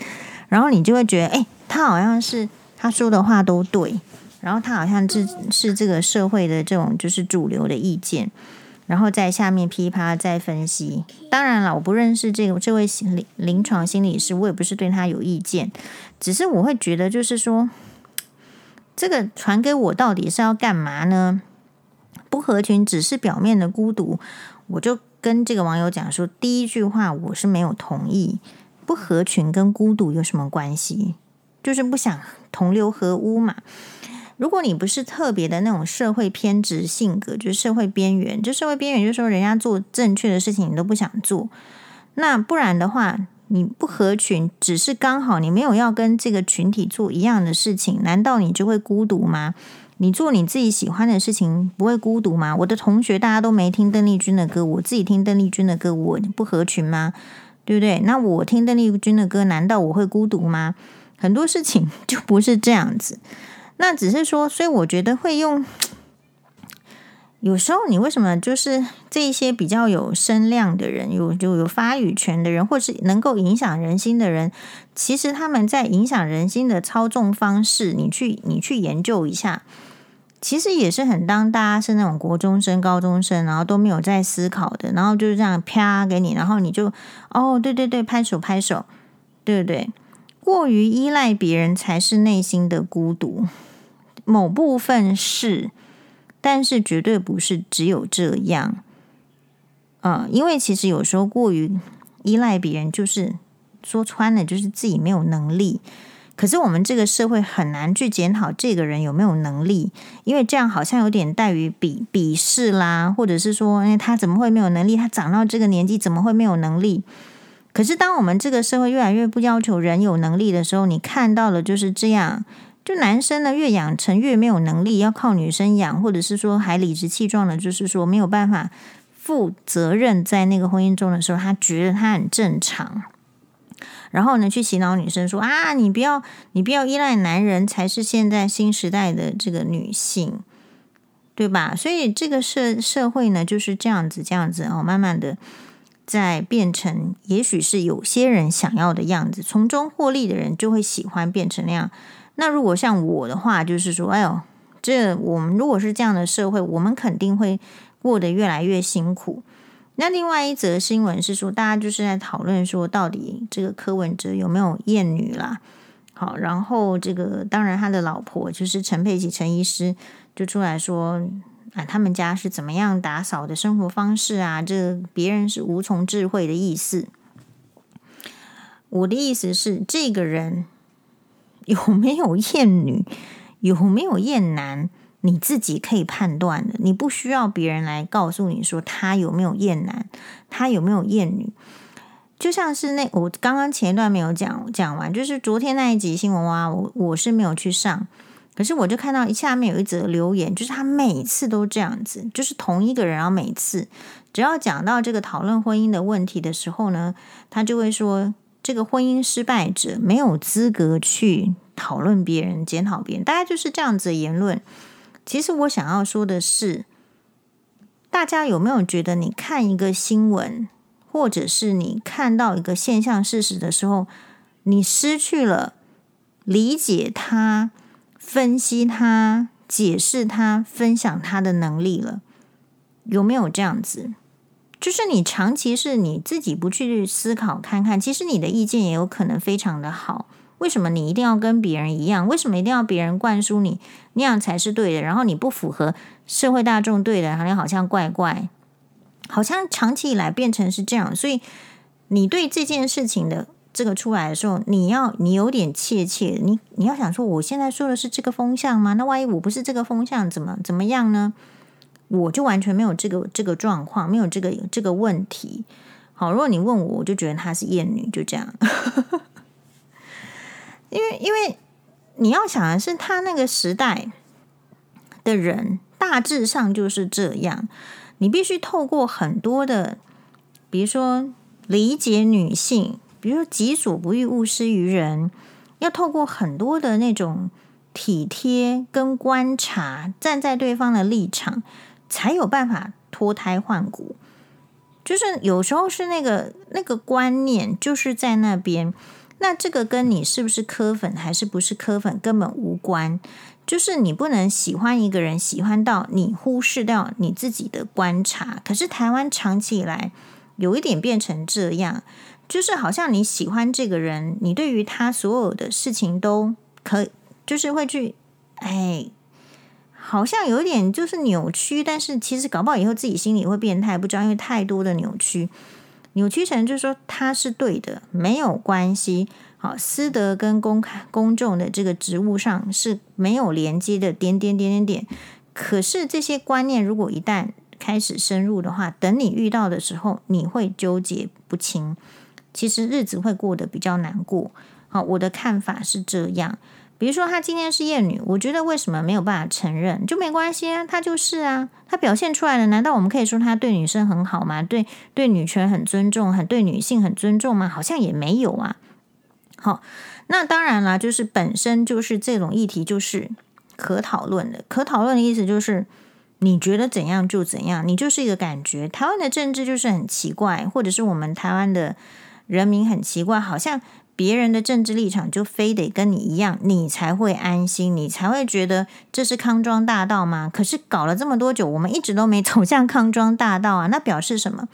然后你就会觉得，哎，他好像是他说的话都对，然后他好像是是这个社会的这种就是主流的意见。然后在下面噼啪再分析。当然了，我不认识这个这位临临床心理师，我也不是对他有意见，只是我会觉得，就是说，这个传给我到底是要干嘛呢？不合群只是表面的孤独，我就跟这个网友讲说，第一句话我是没有同意。不合群跟孤独有什么关系？就是不想同流合污嘛。如果你不是特别的那种社会偏执性格，就是社会边缘，就社会边缘，就说人家做正确的事情你都不想做。那不然的话，你不合群，只是刚好你没有要跟这个群体做一样的事情，难道你就会孤独吗？你做你自己喜欢的事情不会孤独吗？我的同学大家都没听邓丽君的歌，我自己听邓丽君的歌，我不合群吗？对不对？那我听邓丽君的歌，难道我会孤独吗？很多事情 就不是这样子。那只是说，所以我觉得会用。有时候你为什么就是这一些比较有声量的人，有就有发语权的人，或是能够影响人心的人，其实他们在影响人心的操纵方式，你去你去研究一下。其实也是很当大家是那种国中生、高中生，然后都没有在思考的，然后就是这样啪给你，然后你就哦，对对对，拍手拍手，对不对？过于依赖别人才是内心的孤独，某部分是，但是绝对不是只有这样。嗯，因为其实有时候过于依赖别人，就是说穿了，就是自己没有能力。可是我们这个社会很难去检讨这个人有没有能力，因为这样好像有点带于鄙鄙视啦，或者是说，哎，他怎么会没有能力？他长到这个年纪怎么会没有能力？可是当我们这个社会越来越不要求人有能力的时候，你看到了就是这样，就男生呢越养成越没有能力，要靠女生养，或者是说还理直气壮的，就是说没有办法负责任在那个婚姻中的时候，他觉得他很正常。然后呢，去洗脑女生说啊，你不要，你不要依赖男人，才是现在新时代的这个女性，对吧？所以这个社社会呢，就是这样子，这样子哦，慢慢的在变成，也许是有些人想要的样子，从中获利的人就会喜欢变成那样。那如果像我的话，就是说，哎呦，这我们如果是这样的社会，我们肯定会过得越来越辛苦。那另外一则新闻是说，大家就是在讨论说，到底这个柯文哲有没有厌女啦？好，然后这个当然他的老婆就是陈佩琪陈医师就出来说啊，他们家是怎么样打扫的生活方式啊？这个别人是无从智慧的意思。我的意思是，这个人有没有厌女，有没有厌男？你自己可以判断的，你不需要别人来告诉你说他有没有厌男，他有没有厌女。就像是那我刚刚前一段没有讲讲完，就是昨天那一集新闻哇，我我是没有去上，可是我就看到下面有一则留言，就是他每次都这样子，就是同一个人，然后每次只要讲到这个讨论婚姻的问题的时候呢，他就会说这个婚姻失败者没有资格去讨论别人、检讨别人，大概就是这样子的言论。其实我想要说的是，大家有没有觉得，你看一个新闻，或者是你看到一个现象事实的时候，你失去了理解它、分析它、解释它、分享它的能力了？有没有这样子？就是你长期是你自己不去思考看看，其实你的意见也有可能非常的好。为什么你一定要跟别人一样？为什么一定要别人灌输你那样才是对的？然后你不符合社会大众对的，好像好像怪怪，好像长期以来变成是这样。所以你对这件事情的这个出来的时候，你要你有点怯怯，你你要想说，我现在说的是这个风向吗？那万一我不是这个风向，怎么怎么样呢？我就完全没有这个这个状况，没有这个这个问题。好，如果你问我，我就觉得她是厌女，就这样。因为，因为你要想的是，他那个时代的人大致上就是这样。你必须透过很多的，比如说理解女性，比如说“己所不欲，勿施于人”，要透过很多的那种体贴跟观察，站在对方的立场，才有办法脱胎换骨。就是有时候是那个那个观念，就是在那边。那这个跟你是不是柯粉还是不是柯粉根本无关。就是你不能喜欢一个人，喜欢到你忽视掉你自己的观察。可是台湾长期以来有一点变成这样，就是好像你喜欢这个人，你对于他所有的事情都可，就是会去，哎，好像有点就是扭曲。但是其实搞不好以后自己心里会变态，不知道，因为太多的扭曲，扭曲成就是说他是对的，没有关系。好，私德跟公开公众的这个职务上是没有连接的，点点点点点。可是这些观念如果一旦开始深入的话，等你遇到的时候，你会纠结不清，其实日子会过得比较难过。好，我的看法是这样。比如说，她今天是厌女，我觉得为什么没有办法承认就没关系啊？她就是啊，她表现出来的，难道我们可以说她对女生很好吗？对对，女权很尊重，很对女性很尊重吗？好像也没有啊。好，那当然啦，就是本身就是这种议题，就是可讨论的。可讨论的意思就是，你觉得怎样就怎样，你就是一个感觉。台湾的政治就是很奇怪，或者是我们台湾的人民很奇怪，好像别人的政治立场就非得跟你一样，你才会安心，你才会觉得这是康庄大道吗？可是搞了这么多久，我们一直都没走向康庄大道啊，那表示什么？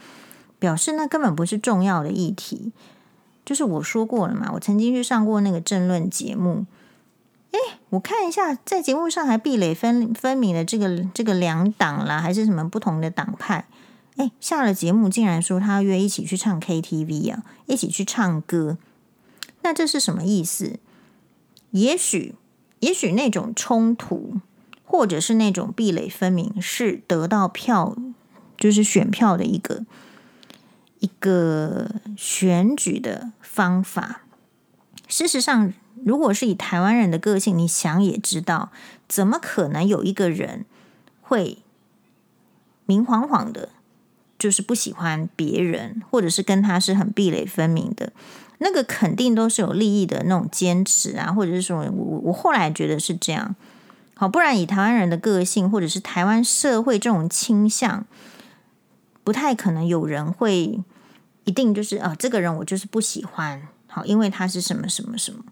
表示那根本不是重要的议题。就是我说过了嘛，我曾经去上过那个政论节目。诶，我看一下，在节目上还壁垒分分明的这个这个两党啦，还是什么不同的党派？诶，下了节目竟然说他约一起去唱 KTV 啊，一起去唱歌。那这是什么意思？也许，也许那种冲突，或者是那种壁垒分明，是得到票，就是选票的一个。一个选举的方法。事实上，如果是以台湾人的个性，你想也知道，怎么可能有一个人会明晃晃的，就是不喜欢别人，或者是跟他是很壁垒分明的？那个肯定都是有利益的那种坚持啊，或者是说我我后来觉得是这样。好，不然以台湾人的个性，或者是台湾社会这种倾向，不太可能有人会。一定就是啊，这个人我就是不喜欢，好，因为他是什么什么什么。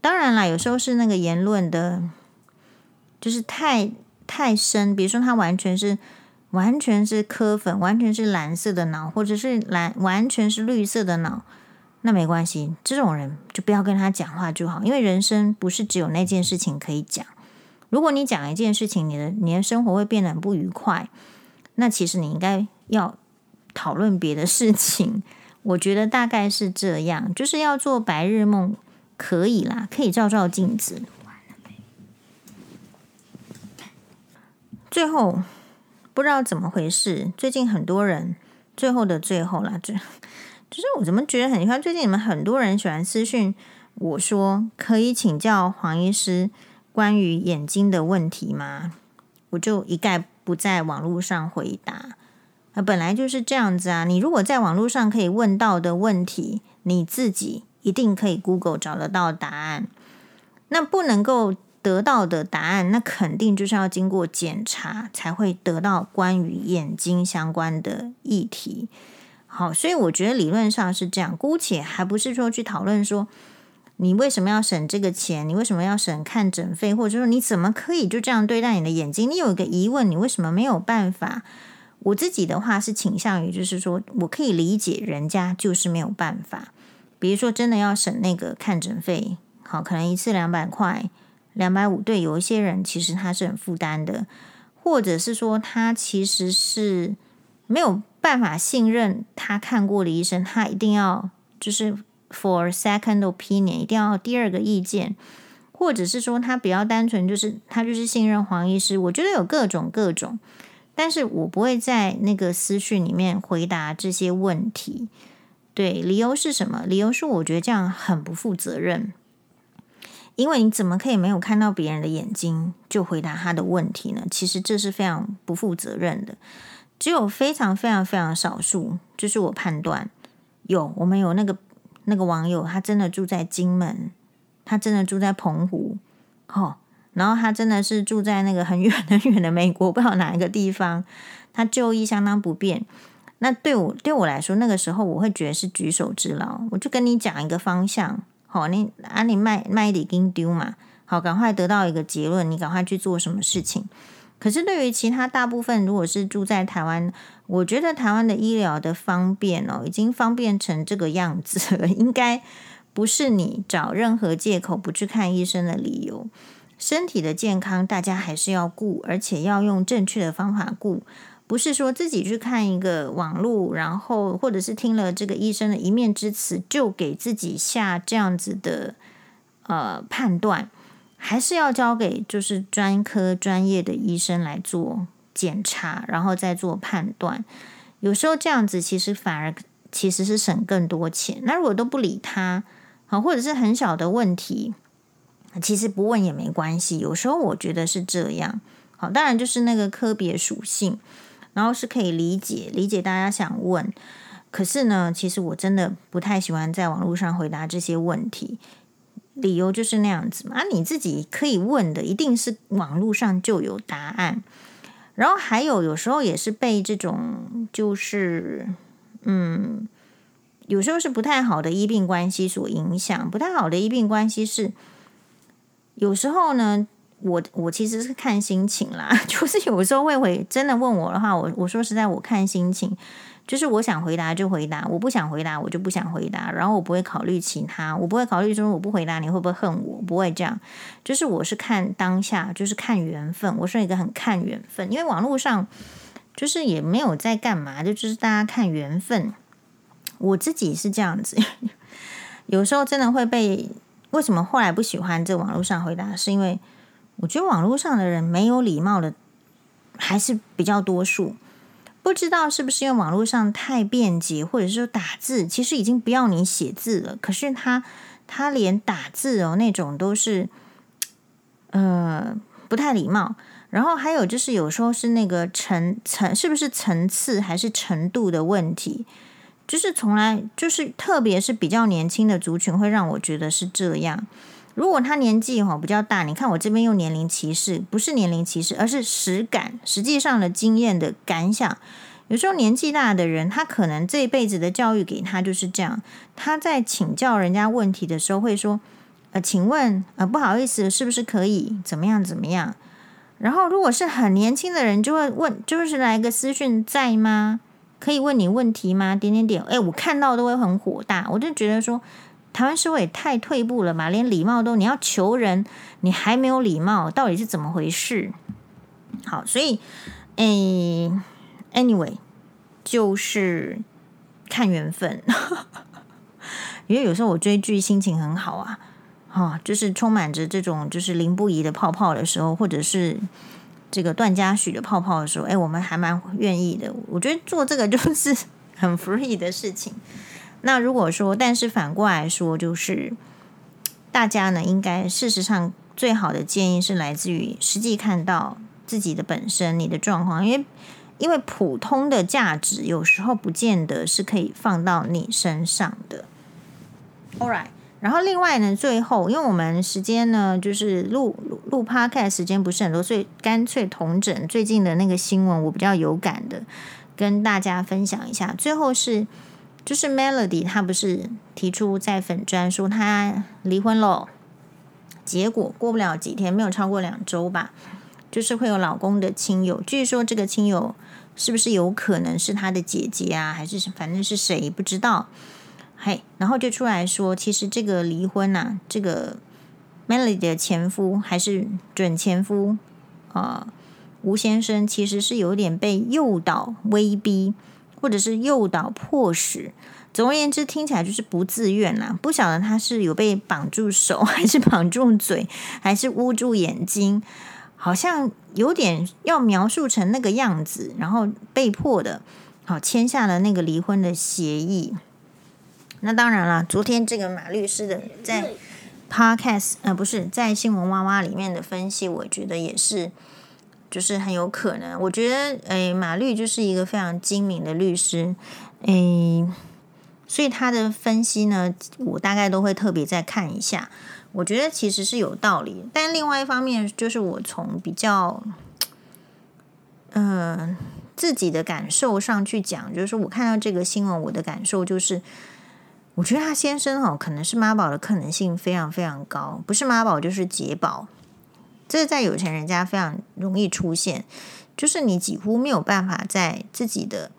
当然啦，有时候是那个言论的，就是太太深，比如说他完全是完全是柯粉，完全是蓝色的脑，或者是蓝完全是绿色的脑，那没关系，这种人就不要跟他讲话就好，因为人生不是只有那件事情可以讲。如果你讲一件事情，你的你的生活会变得很不愉快，那其实你应该要。讨论别的事情，我觉得大概是这样，就是要做白日梦，可以啦，可以照照镜子。最后不知道怎么回事，最近很多人最后的最后啦，就就是我怎么觉得很奇怪，最近你们很多人喜欢私讯我说，可以请教黄医师关于眼睛的问题吗？我就一概不在网络上回答。啊，本来就是这样子啊！你如果在网络上可以问到的问题，你自己一定可以 Google 找得到答案。那不能够得到的答案，那肯定就是要经过检查才会得到关于眼睛相关的议题。好，所以我觉得理论上是这样。姑且还不是说去讨论说你为什么要省这个钱，你为什么要省看诊费，或者说你怎么可以就这样对待你的眼睛？你有一个疑问，你为什么没有办法？我自己的话是倾向于，就是说我可以理解人家就是没有办法，比如说真的要省那个看诊费，好，可能一次两百块、两百五，对，有一些人其实他是很负担的，或者是说他其实是没有办法信任他看过的医生，他一定要就是 for second opinion，一定要第二个意见，或者是说他比较单纯，就是他就是信任黄医师，我觉得有各种各种。但是我不会在那个私讯里面回答这些问题，对，理由是什么？理由是我觉得这样很不负责任，因为你怎么可以没有看到别人的眼睛就回答他的问题呢？其实这是非常不负责任的。只有非常非常非常少数，就是我判断有，我们有那个那个网友，他真的住在金门，他真的住在澎湖，哦。然后他真的是住在那个很远很远的美国，不知道哪一个地方，他就医相当不便。那对我对我来说，那个时候我会觉得是举手之劳，我就跟你讲一个方向，好，你啊你卖卖一点丢嘛，好，赶快得到一个结论，你赶快去做什么事情。可是对于其他大部分，如果是住在台湾，我觉得台湾的医疗的方便哦，已经方便成这个样子了，应该不是你找任何借口不去看医生的理由。身体的健康，大家还是要顾，而且要用正确的方法顾。不是说自己去看一个网络，然后或者是听了这个医生的一面之词，就给自己下这样子的呃判断，还是要交给就是专科专业的医生来做检查，然后再做判断。有时候这样子其实反而其实是省更多钱。那如果都不理他，好，或者是很小的问题，其实不问也没关系。有时候我觉得是这样。好，当然就是那个科别属性。然后是可以理解，理解大家想问，可是呢，其实我真的不太喜欢在网络上回答这些问题，理由就是那样子嘛。啊，你自己可以问的，一定是网络上就有答案。然后还有有时候也是被这种就是嗯，有时候是不太好的医病关系所影响。不太好的医病关系是有时候呢。我我其实是看心情啦，就是有时候会会真的问我的话，我我说实在，我看心情，就是我想回答就回答，我不想回答我就不想回答，然后我不会考虑其他，我不会考虑说我不回答你会不会恨我，不会这样，就是我是看当下，就是看缘分，我是一个很看缘分，因为网络上就是也没有在干嘛，就就是大家看缘分，我自己是这样子，有时候真的会被为什么后来不喜欢这网络上回答，是因为。我觉得网络上的人没有礼貌的还是比较多数，不知道是不是因为网络上太便捷，或者是说打字其实已经不要你写字了，可是他他连打字哦那种都是呃不太礼貌。然后还有就是有时候是那个层层是不是层次还是程度的问题，就是从来就是特别是比较年轻的族群会让我觉得是这样。如果他年纪哈比较大，你看我这边用年龄歧视，不是年龄歧视，而是实感，实际上的经验的感想。有时候年纪大的人，他可能这一辈子的教育给他就是这样。他在请教人家问题的时候，会说：“呃，请问，呃，不好意思，是不是可以怎么样怎么样？”然后，如果是很年轻的人，就会问：“就是来个私讯在吗？可以问你问题吗？”点点点。哎，我看到都会很火大，我就觉得说。台湾社会也太退步了嘛，连礼貌都，你要求人，你还没有礼貌，到底是怎么回事？好，所以，诶，anyway，就是看缘分，因为有时候我追剧心情很好啊，哈，就是充满着这种就是林不疑的泡泡的时候，或者是这个段嘉许的泡泡的时候，诶，我们还蛮愿意的。我觉得做这个就是很 free 的事情。那如果说，但是反过来说，就是大家呢，应该事实上最好的建议是来自于实际看到自己的本身你的状况，因为因为普通的价值有时候不见得是可以放到你身上的。All right，然后另外呢，最后因为我们时间呢就是录录 Podcast 时间不是很多，所以干脆同整最近的那个新闻，我比较有感的跟大家分享一下。最后是。就是 Melody，她不是提出在粉专说她离婚了，结果过不了几天，没有超过两周吧，就是会有老公的亲友，据说这个亲友是不是有可能是她的姐姐啊，还是反正是谁不知道，嘿，然后就出来说，其实这个离婚啊，这个 Melody 的前夫还是准前夫啊，呃，吴先生其实是有点被诱导威逼。或者是诱导迫使，总而言之，听起来就是不自愿啦。不晓得他是有被绑住手，还是绑住嘴，还是捂住眼睛，好像有点要描述成那个样子，然后被迫的，好签下了那个离婚的协议。那当然啦，昨天这个马律师的在 Podcast 呃，不是在新闻哇哇里面的分析，我觉得也是。就是很有可能，我觉得，诶，马律就是一个非常精明的律师，诶，所以他的分析呢，我大概都会特别再看一下。我觉得其实是有道理，但另外一方面，就是我从比较，嗯、自己的感受上去讲，就是我看到这个新闻，我的感受就是，我觉得他先生哦，可能是妈宝的可能性非常非常高，不是妈宝就是姐宝，这在有钱人家非常容易出现，就是你几乎没有办法在自己的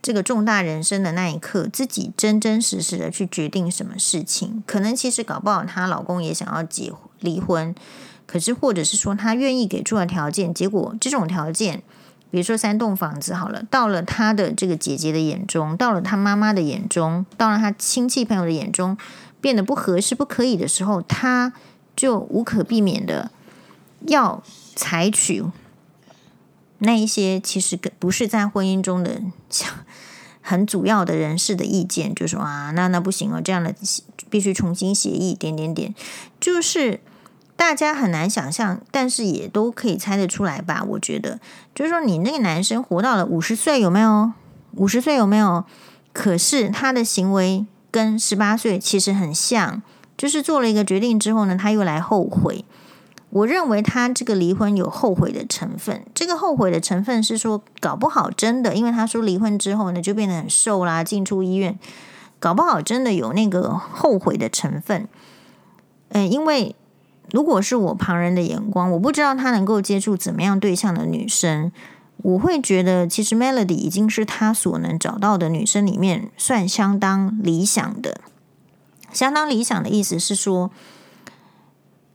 这个重大人生的那一刻，自己真真实实的去决定什么事情。可能其实搞不好她老公也想要结离婚，可是或者是说她愿意给出的条件，结果这种条件。比如说三栋房子好了，到了他的这个姐姐的眼中，到了他妈妈的眼中，到了他亲戚朋友的眼中，变得不合适、不可以的时候，他就无可避免的要采取那一些其实不是在婚姻中的很主要的人士的意见，就说啊，那那不行哦，这样的必须重新协议，点点点，就是。大家很难想象，但是也都可以猜得出来吧？我觉得，就是说，你那个男生活到了五十岁，有没有？五十岁有没有？可是他的行为跟十八岁其实很像，就是做了一个决定之后呢，他又来后悔。我认为他这个离婚有后悔的成分。这个后悔的成分是说，搞不好真的，因为他说离婚之后呢，就变得很瘦啦，进出医院，搞不好真的有那个后悔的成分。嗯，因为。如果是我旁人的眼光，我不知道他能够接触怎么样对象的女生，我会觉得其实 Melody 已经是他所能找到的女生里面算相当理想的。相当理想的意思是说，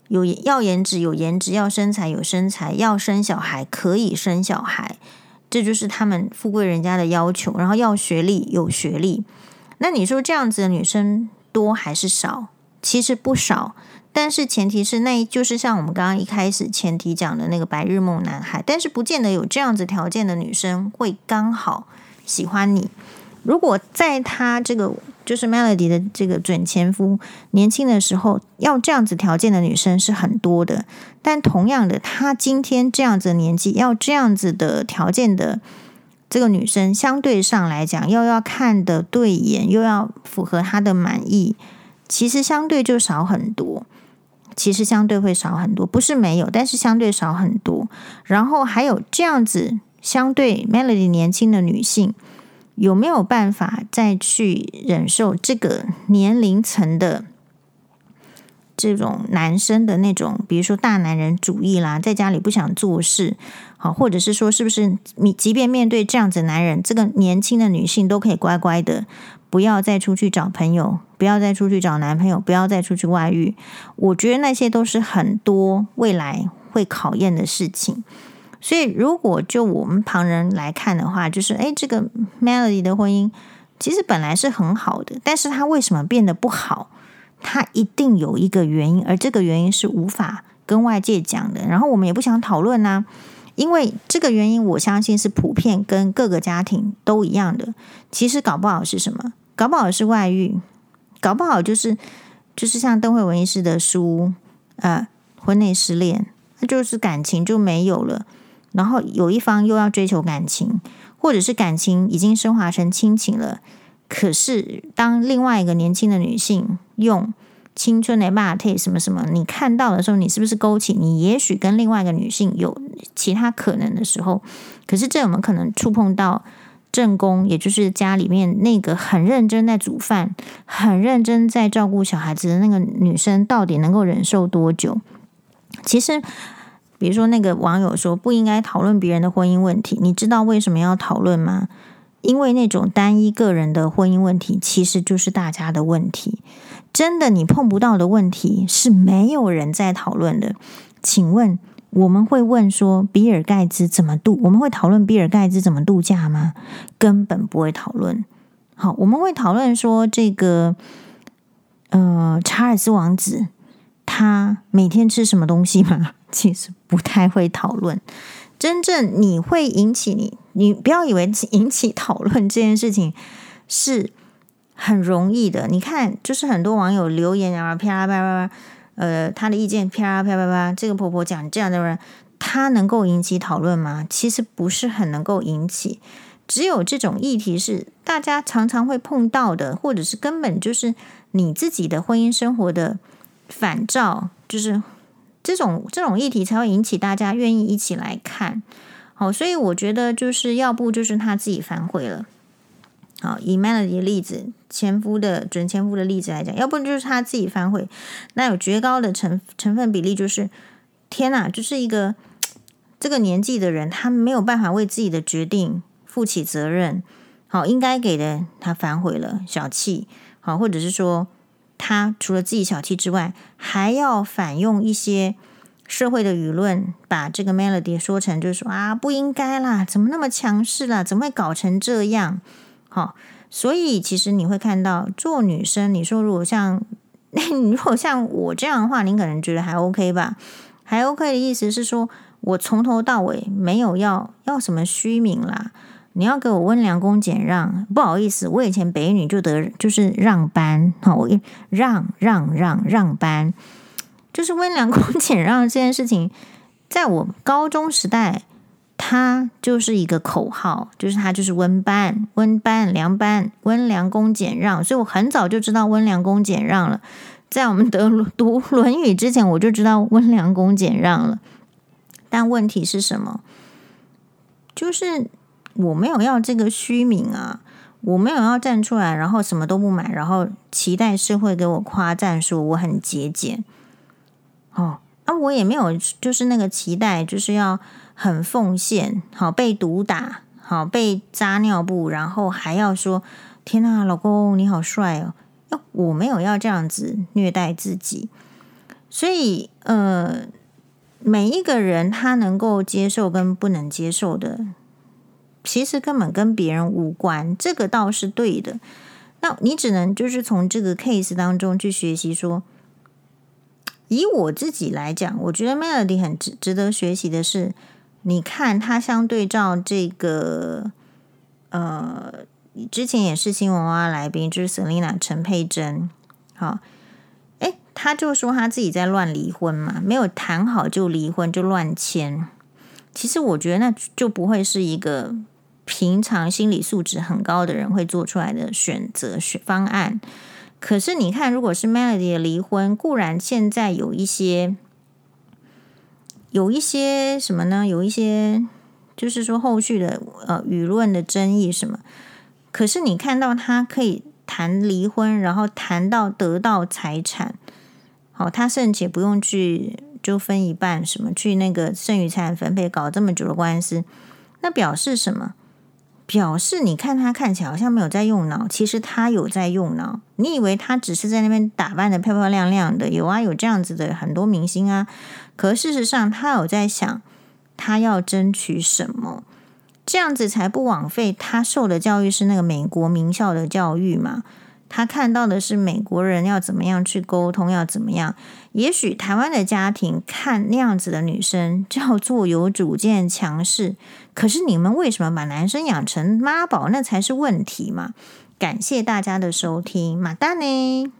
有要颜值有颜值，要身材有身材，要生小孩可以生小孩，这就是他们富贵人家的要求。然后要学历有学历，那你说这样子的女生多还是少？其实不少。但是前提是，那就是像我们刚刚一开始前提讲的那个白日梦男孩，但是不见得有这样子条件的女生会刚好喜欢你。如果在他这个就是 Melody 的这个准前夫年轻的时候，要这样子条件的女生是很多的。但同样的，他今天这样子年纪，要这样子的条件的这个女生，相对上来讲，又要看的对眼，又要符合他的满意，其实相对就少很多。其实相对会少很多，不是没有，但是相对少很多。然后还有这样子相对 Melody 年轻的女性，有没有办法再去忍受这个年龄层的这种男生的那种，比如说大男人主义啦，在家里不想做事，好，或者是说，是不是你即便面对这样子男人，这个年轻的女性都可以乖乖的。不要再出去找朋友，不要再出去找男朋友，不要再出去外遇。我觉得那些都是很多未来会考验的事情。所以，如果就我们旁人来看的话，就是诶，这个 Melody 的婚姻其实本来是很好的，但是他为什么变得不好？他一定有一个原因，而这个原因是无法跟外界讲的。然后我们也不想讨论呐。因为这个原因，我相信是普遍跟各个家庭都一样的。其实搞不好是什么？搞不好是外遇，搞不好就是就是像邓惠文医师的书，呃，婚内失恋，那就是感情就没有了。然后有一方又要追求感情，或者是感情已经升华成亲情了。可是当另外一个年轻的女性用青春的骂退什么什么，你看到的时候，你是不是勾起你也许跟另外一个女性有其他可能的时候？可是这有没有可能触碰到？正宫，也就是家里面那个很认真在煮饭、很认真在照顾小孩子的那个女生，到底能够忍受多久？其实，比如说那个网友说不应该讨论别人的婚姻问题，你知道为什么要讨论吗？因为那种单一个人的婚姻问题，其实就是大家的问题。真的，你碰不到的问题是没有人在讨论的。请问？我们会问说，比尔盖茨怎么度？我们会讨论比尔盖茨怎么度假吗？根本不会讨论。好，我们会讨论说这个，呃，查尔斯王子他每天吃什么东西吗？其实不太会讨论。真正你会引起你，你不要以为引起讨论这件事情是很容易的。你看，就是很多网友留言啊，啪啦啪啦啪。呃，他的意见啪啪啪啪，这个婆婆讲这样的人，他能够引起讨论吗？其实不是很能够引起。只有这种议题是大家常常会碰到的，或者是根本就是你自己的婚姻生活的反照，就是这种这种议题才会引起大家愿意一起来看。好，所以我觉得就是要不就是他自己反悔了。好，以 Melody 的例子，前夫的准前夫的例子来讲，要不就是他自己反悔，那有绝高的成成分比例，就是天哪，就是一个这个年纪的人，他没有办法为自己的决定负起责任。好，应该给的他反悔了，小气。好，或者是说他除了自己小气之外，还要反用一些社会的舆论，把这个 Melody 说成就是说啊，不应该啦，怎么那么强势啦，怎么会搞成这样？好，所以其实你会看到，做女生，你说如果像，如果像我这样的话，你可能觉得还 OK 吧？还 OK 的意思是说，我从头到尾没有要要什么虚名啦，你要给我温良恭俭让，不好意思，我以前北女就得就是让班，好，我让让让让班，就是温良恭俭让这件事情，在我高中时代。它就是一个口号，就是它就是温班、温班、良班、温良恭俭让，所以我很早就知道温良恭俭让了。在我们得读《论语》之前，我就知道温良恭俭让了。但问题是什么？就是我没有要这个虚名啊，我没有要站出来，然后什么都不买，然后期待社会给我夸赞说我很节俭。哦，啊，我也没有，就是那个期待，就是要。很奉献，好被毒打，好被扎尿布，然后还要说：“天哪，老公你好帅哦！”我没有要这样子虐待自己，所以呃，每一个人他能够接受跟不能接受的，其实根本跟别人无关，这个倒是对的。那你只能就是从这个 case 当中去学习说，以我自己来讲，我觉得 Melody 很值值得学习的是。你看，他相对照这个，呃，之前也是新闻娃娃来宾，就是 Selina 陈佩珍，好，诶，他就说他自己在乱离婚嘛，没有谈好就离婚就乱签。其实我觉得那就不会是一个平常心理素质很高的人会做出来的选择选方案。可是你看，如果是 Melody 的离婚，固然现在有一些。有一些什么呢？有一些就是说后续的呃舆论的争议什么？可是你看到他可以谈离婚，然后谈到得到财产，好，他甚至不用去就分一半什么，去那个剩余财产分配搞这么久的官司，那表示什么？表示你看他看起来好像没有在用脑，其实他有在用脑。你以为他只是在那边打扮的漂漂亮亮的？有啊，有这样子的很多明星啊。可事实上，他有在想，他要争取什么，这样子才不枉费他受的教育是那个美国名校的教育嘛。他看到的是美国人要怎么样去沟通，要怎么样。也许台湾的家庭看那样子的女生叫做有主见、强势，可是你们为什么把男生养成妈宝？那才是问题嘛。感谢大家的收听，马丹呢。